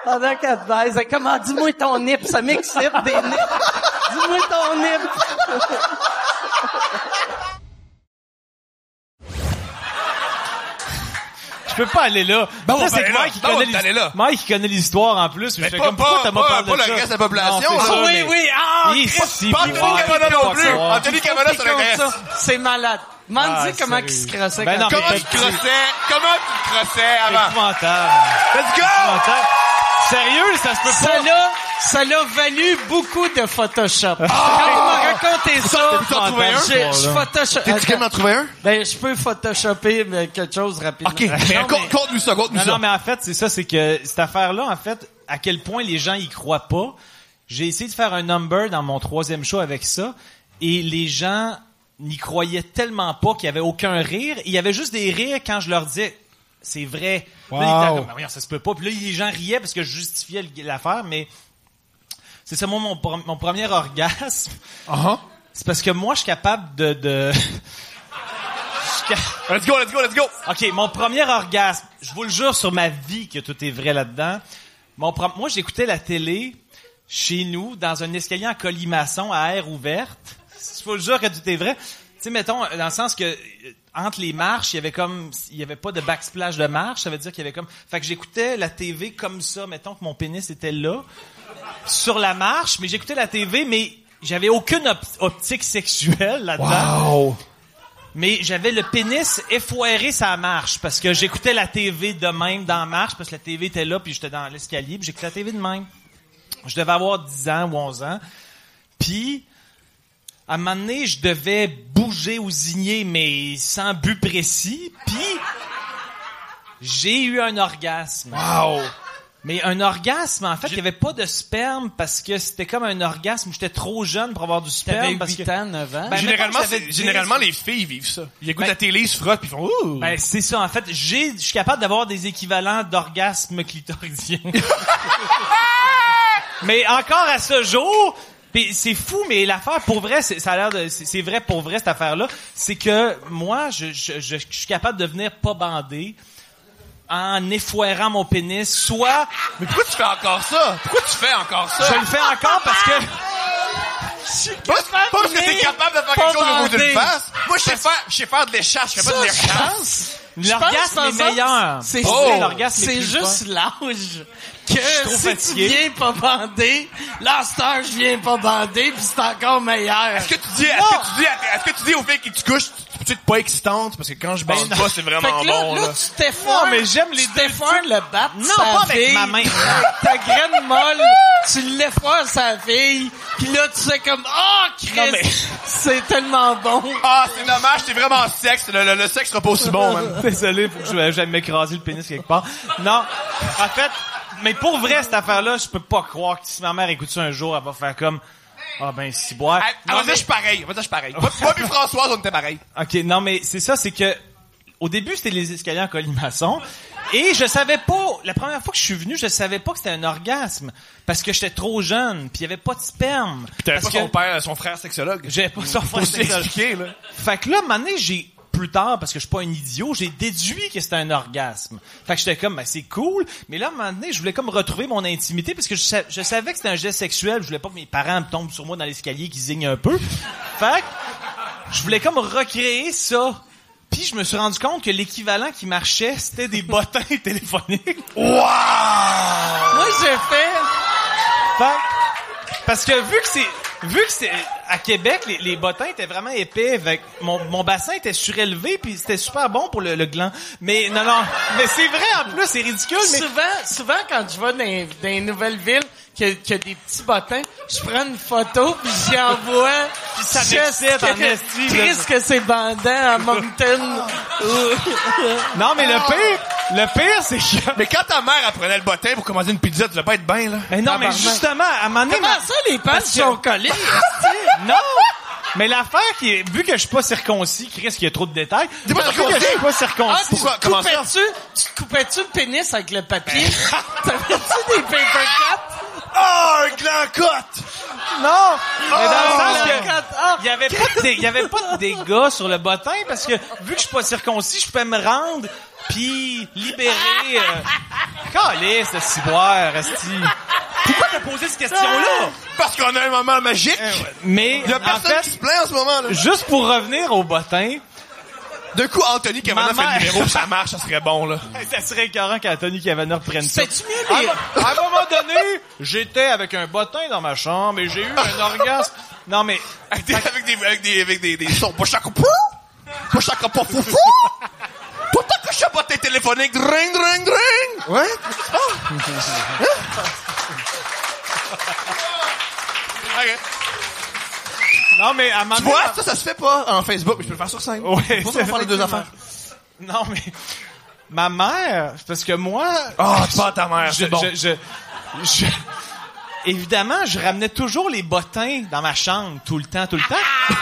Pendant qu'elle te baise, comment, dis-moi ton nip, ça m'excite des nips. Dis-moi ton nip. Je peux pas aller là. Ben, on Là, c'est que là. Mike, il Ben, on connaît va aller l'his- là. Mike, il connaît l'histoire en plus. Mais j'étais pas- comme, pourquoi pas- t'as pas- parlé pas de le ça? reste de la population, là. ça, Oui, mais- oui, ah, Il- pas Anthony Cavana il non plus. Anthony Cavana, ça l'intéresse. C'est malade. M'en Ah, dis comment sérieux. il se crossait Ben non, il Comment petit? crossais? Comment tu crossais C'est avant? épouvantable. Let's go! Sérieux, ça se peut Ça pas. Ça l'a valu beaucoup de Photoshop. Quand il m'a raconté ça, je Photoshop. T'es-tu capable d'en trouver un? Ben, je peux Photoshopper mais quelque chose rapidement. Ok, mais Non, compte- compte-nous ça, compte-nous Non, ça. non, mais en fait, c'est ça, c'est que cette affaire-là, en fait, à quel point les gens y croient pas. J'ai essayé de faire un number dans mon troisième show avec ça, et les gens n'y croyaient tellement pas qu'il y avait aucun rire. Il y avait juste des rires quand je leur disais, c'est vrai. Là, ils étaient comme, Ben ça se peut pas. Puis là, les gens riaient parce que je justifiais l'affaire, mais c'est ça, moi, mon, mon premier orgasme. Uh-huh. C'est parce que moi, je suis capable de, de... *laughs* Let's go, let's go, let's go! OK, mon premier orgasme, je vous le jure sur ma vie que tout est vrai là-dedans. Mon Moi, j'écoutais la télé chez nous, dans un escalier en colimaçon à air ouverte. *laughs* Je vous le jure que tout est vrai. Tu sais, mettons, dans le sens que euh, entre les marches, il y avait comme, il y avait pas de backsplash de marche, ça veut dire qu'il y avait comme, fait que j'écoutais la TV comme ça, mettons que mon pénis était là, sur la marche, mais j'écoutais la TV, mais j'avais aucune op- optique sexuelle là-dedans. Wow! Mais j'avais le pénis effoiré sa marche parce que j'écoutais la TV de même dans la marche parce que la TV était là puis j'étais dans l'escalier puis j'écoutais la TV de même. Je devais avoir 10 ans ou 11 ans. Puis à un moment donné, je devais bouger ou zigner mais sans but précis. Puis j'ai eu un orgasme. Wow! Mais un orgasme, en fait, il n'y avait pas de sperme parce que c'était comme un orgasme où j'étais trop jeune pour avoir du sperme. T'avais parce 8 que... ans, 9 ans. Ben, généralement, que j'avais c'est- 10, généralement, les filles vivent ça. Ils écoutent Ben- la télé, ils se frottent, puis ils font Ouh! Ben, c'est ça, en fait. J'ai, je suis capable d'avoir des équivalents d'orgasme clitoridien. *laughs* mais encore à ce jour, pis c'est fou, mais l'affaire, pour vrai, c'est, ça a l'air de, c'est, c'est vrai pour vrai, cette affaire-là, c'est que moi, je, je, je, je suis capable de venir pas bandé en effoirant mon pénis, soit... Mais pourquoi tu fais encore ça? Pourquoi tu fais encore ça? Je le fais encore parce que... Pas, pas parce que t'es capable de faire quelque chose au bout d'une face. Moi, je sais faire, je sais faire de l'échasse, je fais pas de l'échasse. pense- L'orgasme est meilleur. C'est Oh! c'est- juste l'âge que si fatigué. tu viens pas bandé, là, je viens pas bandé, puis c'est encore meilleur. Est-ce que tu dis, est-ce que tu dis, est-ce que tu dis aux filles qui tu peux être pas excitante parce que quand je bande Ben pas, c'est vraiment Fait que là, bon, là, tu. Non, mais j'aime les Tu t'effoires le bat. Non, sa pas avec ma main. *laughs* Ta graine molle, tu l'effoires sa fille, puis là, tu fais comme, oh, Chris, Non, mais- c'est tellement bon. Ah, c'est dommage, t'es vraiment sexe. Le, le, le sexe sera pas aussi bon, man. *laughs* Désolé, faut que je j'aille m'écraser le pénis quelque part. Non, en fait, mais pour vrai, cette affaire-là, je peux pas croire que si ma mère écoute ça un jour, elle va faire comme... Ah ben, si boire. Ah, On va dire, je suis pareil. On va dire, je suis pareil. Moi, puis Françoise, on était pareil. OK, non, mais c'est ça, c'est que au début, c'était les escaliers en colimaçon. Et je savais pas, la première fois que je suis venu, je savais pas que c'était un orgasme. Parce que j'étais trop jeune, puis il y avait pas de sperme. Puis t'avais pas son père, son frère sexologue. J'avais pas son frère se sexologue. là. Fait que là, donné, j'ai, plus tard, parce que je suis pas un idiot, j'ai déduit que c'était un orgasme. Fait que j'étais comme, ben, c'est cool. Mais là, à un moment donné, je voulais comme retrouver mon intimité, parce que je, sa- je savais que c'était un geste sexuel. Je voulais pas que mes parents me tombent sur moi dans l'escalier, qu'ils zignent un peu. Fait que, je voulais comme recréer ça. Puis je me suis rendu compte que l'équivalent qui marchait, c'était des bottins *laughs* téléphoniques. Moi, j'ai fait, Fait- parce que vu que c'est vu que c'est à Québec les, les bottins étaient vraiment épais avec mon, mon bassin était surélevé puis c'était super bon pour le, le gland mais non non mais c'est vrai en plus c'est ridicule mais souvent, souvent, quand je vais dans, dans les nouvelles villes, qui a, qui a des petits bottins, je prends une photo puis j'y envoie. Puis ça m'excite en esti. Chris que c'est bandant à Moncton. Non, mais le pire, le pire, c'est que... Mais quand ta mère apprenait le bottin pour commander une pizza, tu vas pas être bien, là. Mais non, mais justement, à un moment donné... Comment ma- ça, les que- sont collés? *laughs* Non! Mais l'affaire qui est, vu que je suis pas circoncis, Chris, qu'il y a trop de détails. T'es pas vu que je circoncis? suis pas Ah, circoncis. te coupais-tu, tu te coupais-tu le pénis avec le papier? *laughs* T'avais-tu des paper cuts? Oh, un gland cut! Non! Mais dans Oh, le sens que. Ah, il y avait pas de, il y avait pas de dégâts sur le bottin parce que, vu que je suis pas circoncis, je peux me rendre puis libérer, euh, *laughs* Calisse, ce ciboire, esti. Pourquoi t'as posé cette question-là? Parce qu'on a un moment magique. Mais, Il y a en personne fait, qui se plaint en ce moment, là. juste pour revenir au bottin, De coup, Anthony Cavana fait le numéro, ça marche, ça serait bon, là. *laughs* ça serait écœurant qu'Anthony Cavana reprenne ça. C'est-tu mieux À, les... un- à un moment donné, j'étais avec un bottin dans ma chambre et j'ai eu un orgasme. Non, mais, Avec des, avec des, avec des, avec des, des sons. Bottin téléphonique. Dring, dring, dring! Ouais? Ah. Ok. non, mais à moment Tu vois, ça, ça se fait pas en Facebook, mais je peux le faire sur scène. Ouais, Pour ça, on faire les deux affaires. Non, mais ma mère, parce que moi... Ah, tu parles ta mère, c'est bon. je- je- je- évidemment, je ramenais toujours les bottins dans ma chambre, tout le temps, tout le temps.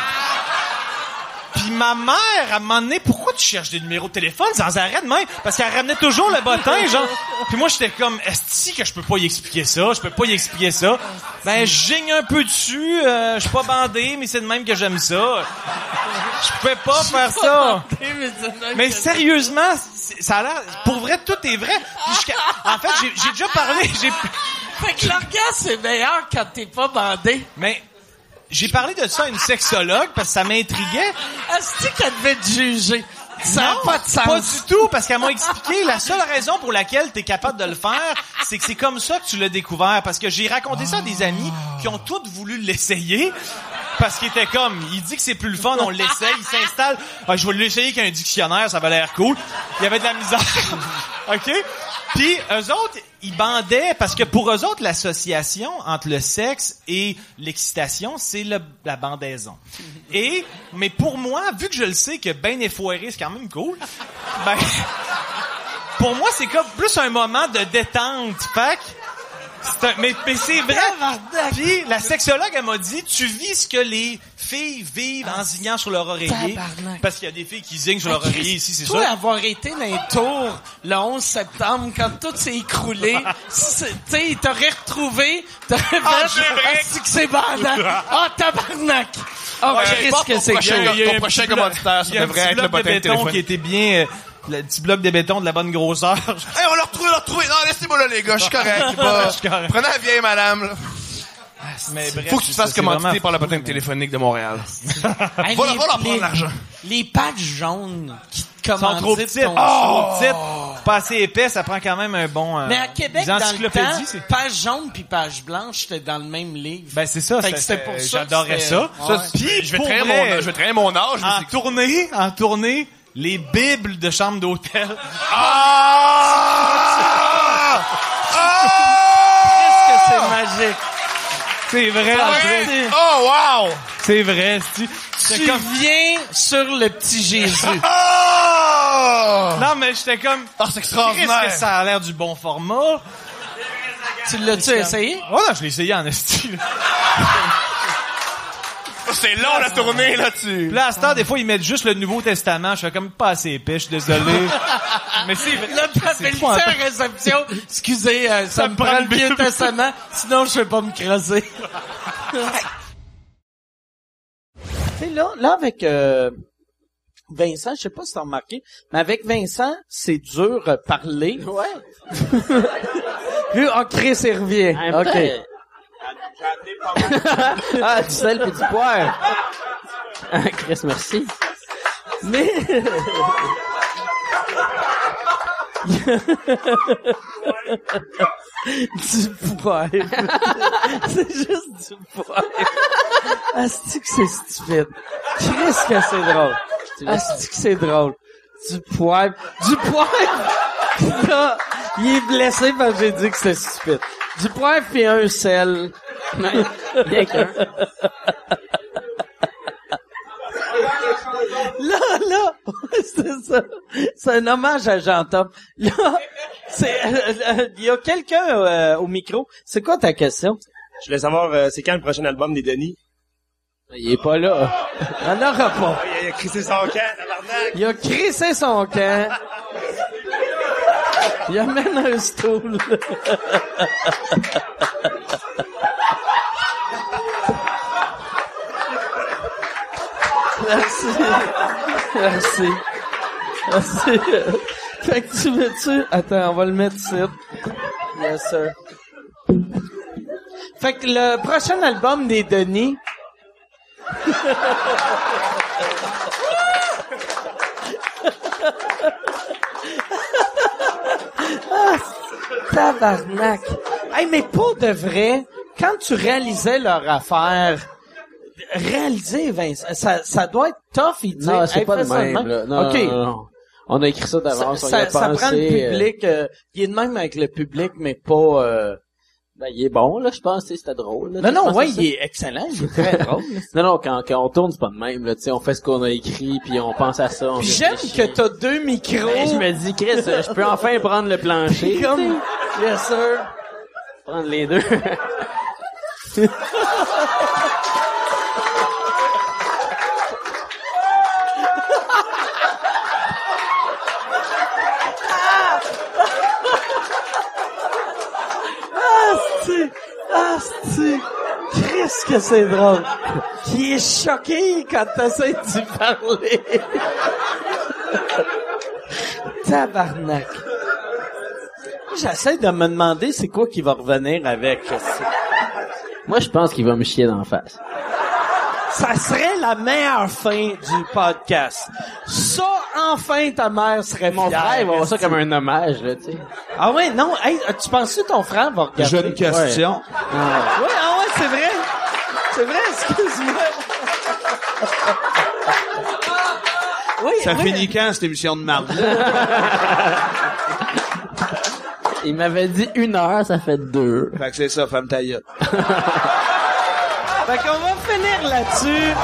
Puis ma mère, à un moment donné, pourquoi tu cherches des numéros de téléphone sans arrêt de même? Parce qu'elle ramenait toujours le bottin, genre. Puis moi, j'étais comme, est-ce que je peux pas y expliquer ça? Je peux pas y expliquer ça. Ben, je gigne un peu dessus, euh, je suis pas bandé, mais c'est de même que j'aime ça. Je pouvais pas faire ça. Mais sérieusement, ça a l'air, pour vrai, tout est vrai. En fait, j'ai j'ai déjà parlé, j'ai, Fait que l'orgasme, c'est meilleur quand t'es pas bandé. mais j'ai parlé de ça à une sexologue parce que ça m'intriguait. Est-ce qu'elle devait te juger? Ça n'a pas de sens. Pas du tout, parce qu'elle m'a expliqué la seule raison pour laquelle tu es capable de le faire, c'est que c'est comme ça que tu l'as découvert. Parce que j'ai raconté ça à des amis qui ont tous voulu l'essayer. Parce qu'ils étaient comme, il dit que c'est plus le fun, on l'essaye, il s'installe. Ah, je vais l'essayer avec un dictionnaire, ça va l'air cool. Il y avait de la misère. *laughs* OK? Puis eux autres, ils bandaient parce que pour eux autres, l'association entre le sexe et l'excitation, c'est la bandaison. Et, mais pour moi, vu que je le sais que ben effoiré, c'est quand même cool, ben, *laughs* pour moi, c'est comme plus un moment de détente. Fait un- mais, mais c'est vrai. Puis la sexologue, elle m'a dit, tu vis ce que les filles vivent en zignant sur leur oreiller. Tabarnak. Parce qu'il y a des filles qui zignent sur leur oreiller ici, c'est Toi, ça? avoir été dans les tours le 11 septembre, quand tout s'est écroulé, *laughs* tu sais, t'aurais retrouvé, t'aurais fait, Ah. Ah, c'est que c'est bandant. *laughs* Ah, tabarnak! Ah, Ouais, Christ pas que ton c'est ton un prochain commanditaire, ça un devrait être le bloc de téléphonique. qui était bien, euh, le petit bloc de béton de la bonne grosseur. *laughs* Hey, on l'a retrouvé, on l'a retrouvé. Non, laissez-moi là, les gars, je suis correct. c'est pas- *laughs* Je suis correct. Prenez la vieille madame, là. Mais bref, Faut que tu te fasses commanditer par la mais- téléphonique de Montréal. *laughs* Hey, Va, les- va leur prendre l'argent. Les pages jaunes qui te Ils sont trop commanditent petites, ton trop show. petites, pas assez épais, ça prend quand même un bon. euh, Mais à Québec, dans le temps, c'est- page jaune puis page blanche, c'était dans le même livre. Ben c'est ça, Fait c'était pour euh, ça J'adorais ça. Ouais. Puis, Je vais traîner mon, je vais traîner mon âge. en tournée, en tournée, les bibles de chambre d'hôtel. *laughs* Ah! Qu'est-ce que c'est magique? C'est vrai, Ah fait. Oh, wow! C'est vrai, c'est Tu viens sur le petit Jésus. Oh! *laughs* Non, mais j'étais comme. Ah, c'est extraordinaire. Qu'est-ce que ça a l'air du bon format? tu l'as-tu essayé? Oh non, je l'ai essayé en esti. *laughs* là. C'est long, la tournée, là, tu... Là, à cette heure, des fois, ils mettent juste le Nouveau Testament. Je fais comme pas assez épais, je suis désolé. *laughs* mais c'est vrai. Là, t'appelles pas ça réception. Excusez, euh, ça, me prend le Vieux Testament, sinon je vais pas me creuser. *laughs* tu sais, là, là, avec euh, Vincent, je sais pas si t'as remarqué, mais avec Vincent, c'est dur euh, parler. Ouais. *laughs* Vu, oh, Chris, il revient. En même OK. Temps, ah, du sel pis du poire. Ah, Chris, merci. Mais... du poivre. *laughs* c'est juste du poivre. Asti que c'est stupide? Qu'est-ce que c'est drôle. Asti que c'est drôle? Du poivre. Du poivre! Là, il est blessé parce que j'ai dit que c'était stupide. Du poivre puis un sel. Bien qu'un. Là, là, c'est ça. C'est un hommage à Jean Top. Là, c'est, euh, il y a quelqu'un euh, au micro. C'est quoi ta question? Je voulais savoir, euh, c'est quand le prochain album des Denis? Il est pas là. Il en aura pas. Il a, il a crissé son camp, tabarnak. Il a crissé son camp. Il amène un stool. Merci. Merci. Merci. Fait que tu veux-tu... Attends, on va le mettre ici. Yes, sir. Fait que le prochain album des Denis... *laughs* ah, tabarnak. Hey, mais pour de vrai, quand tu réalisais leur affaire, réaliser, Vince, ça, ça doit être tough, il dit. Non, c'est hey, pas le ça même, là. Non, OK. non, non. On a écrit ça Ça, d'avance, on y ça, a ça pensé, prend le euh, public. euh, il est de même avec le public, mais pas... euh, Ben, il est bon, là, je pense, c'était drôle. là, Non, non, ouais, il est excellent, il est *laughs* très drôle. non, non, quand, quand on tourne, c'est pas de même, là, tu sais, on fait ce qu'on a écrit, puis on pense à ça. j'aime que t'as deux micros. Ben, je me dis, Chris, euh, je peux enfin prendre le plancher. Comme, yes sir. Prendre les deux. *laughs* Asti! Asti! Qu'est-ce que c'est drôle! Qui est choqué quand t'essaies d'y parler! Tabarnak! J'essaie de me demander c'est quoi qui va revenir avec. Moi, je pense qu'il va me chier d'en face. Ça serait la meilleure fin du podcast. Ça, enfin, ta mère serait Mon fière. frère, il va voir ça comme un hommage, là, tu sais. Ah ouais, non, hey, tu penses que ton frère va regarder? J'ai une question. Ouais, ouais ah ouais, c'est vrai. C'est vrai, excuse-moi. oui, Ça oui. finit quand, cette émission de marde? Il m'avait dit une heure, ça fait deux. Fait que c'est ça, femme ta gueule. Fait qu'on va finir là-dessus.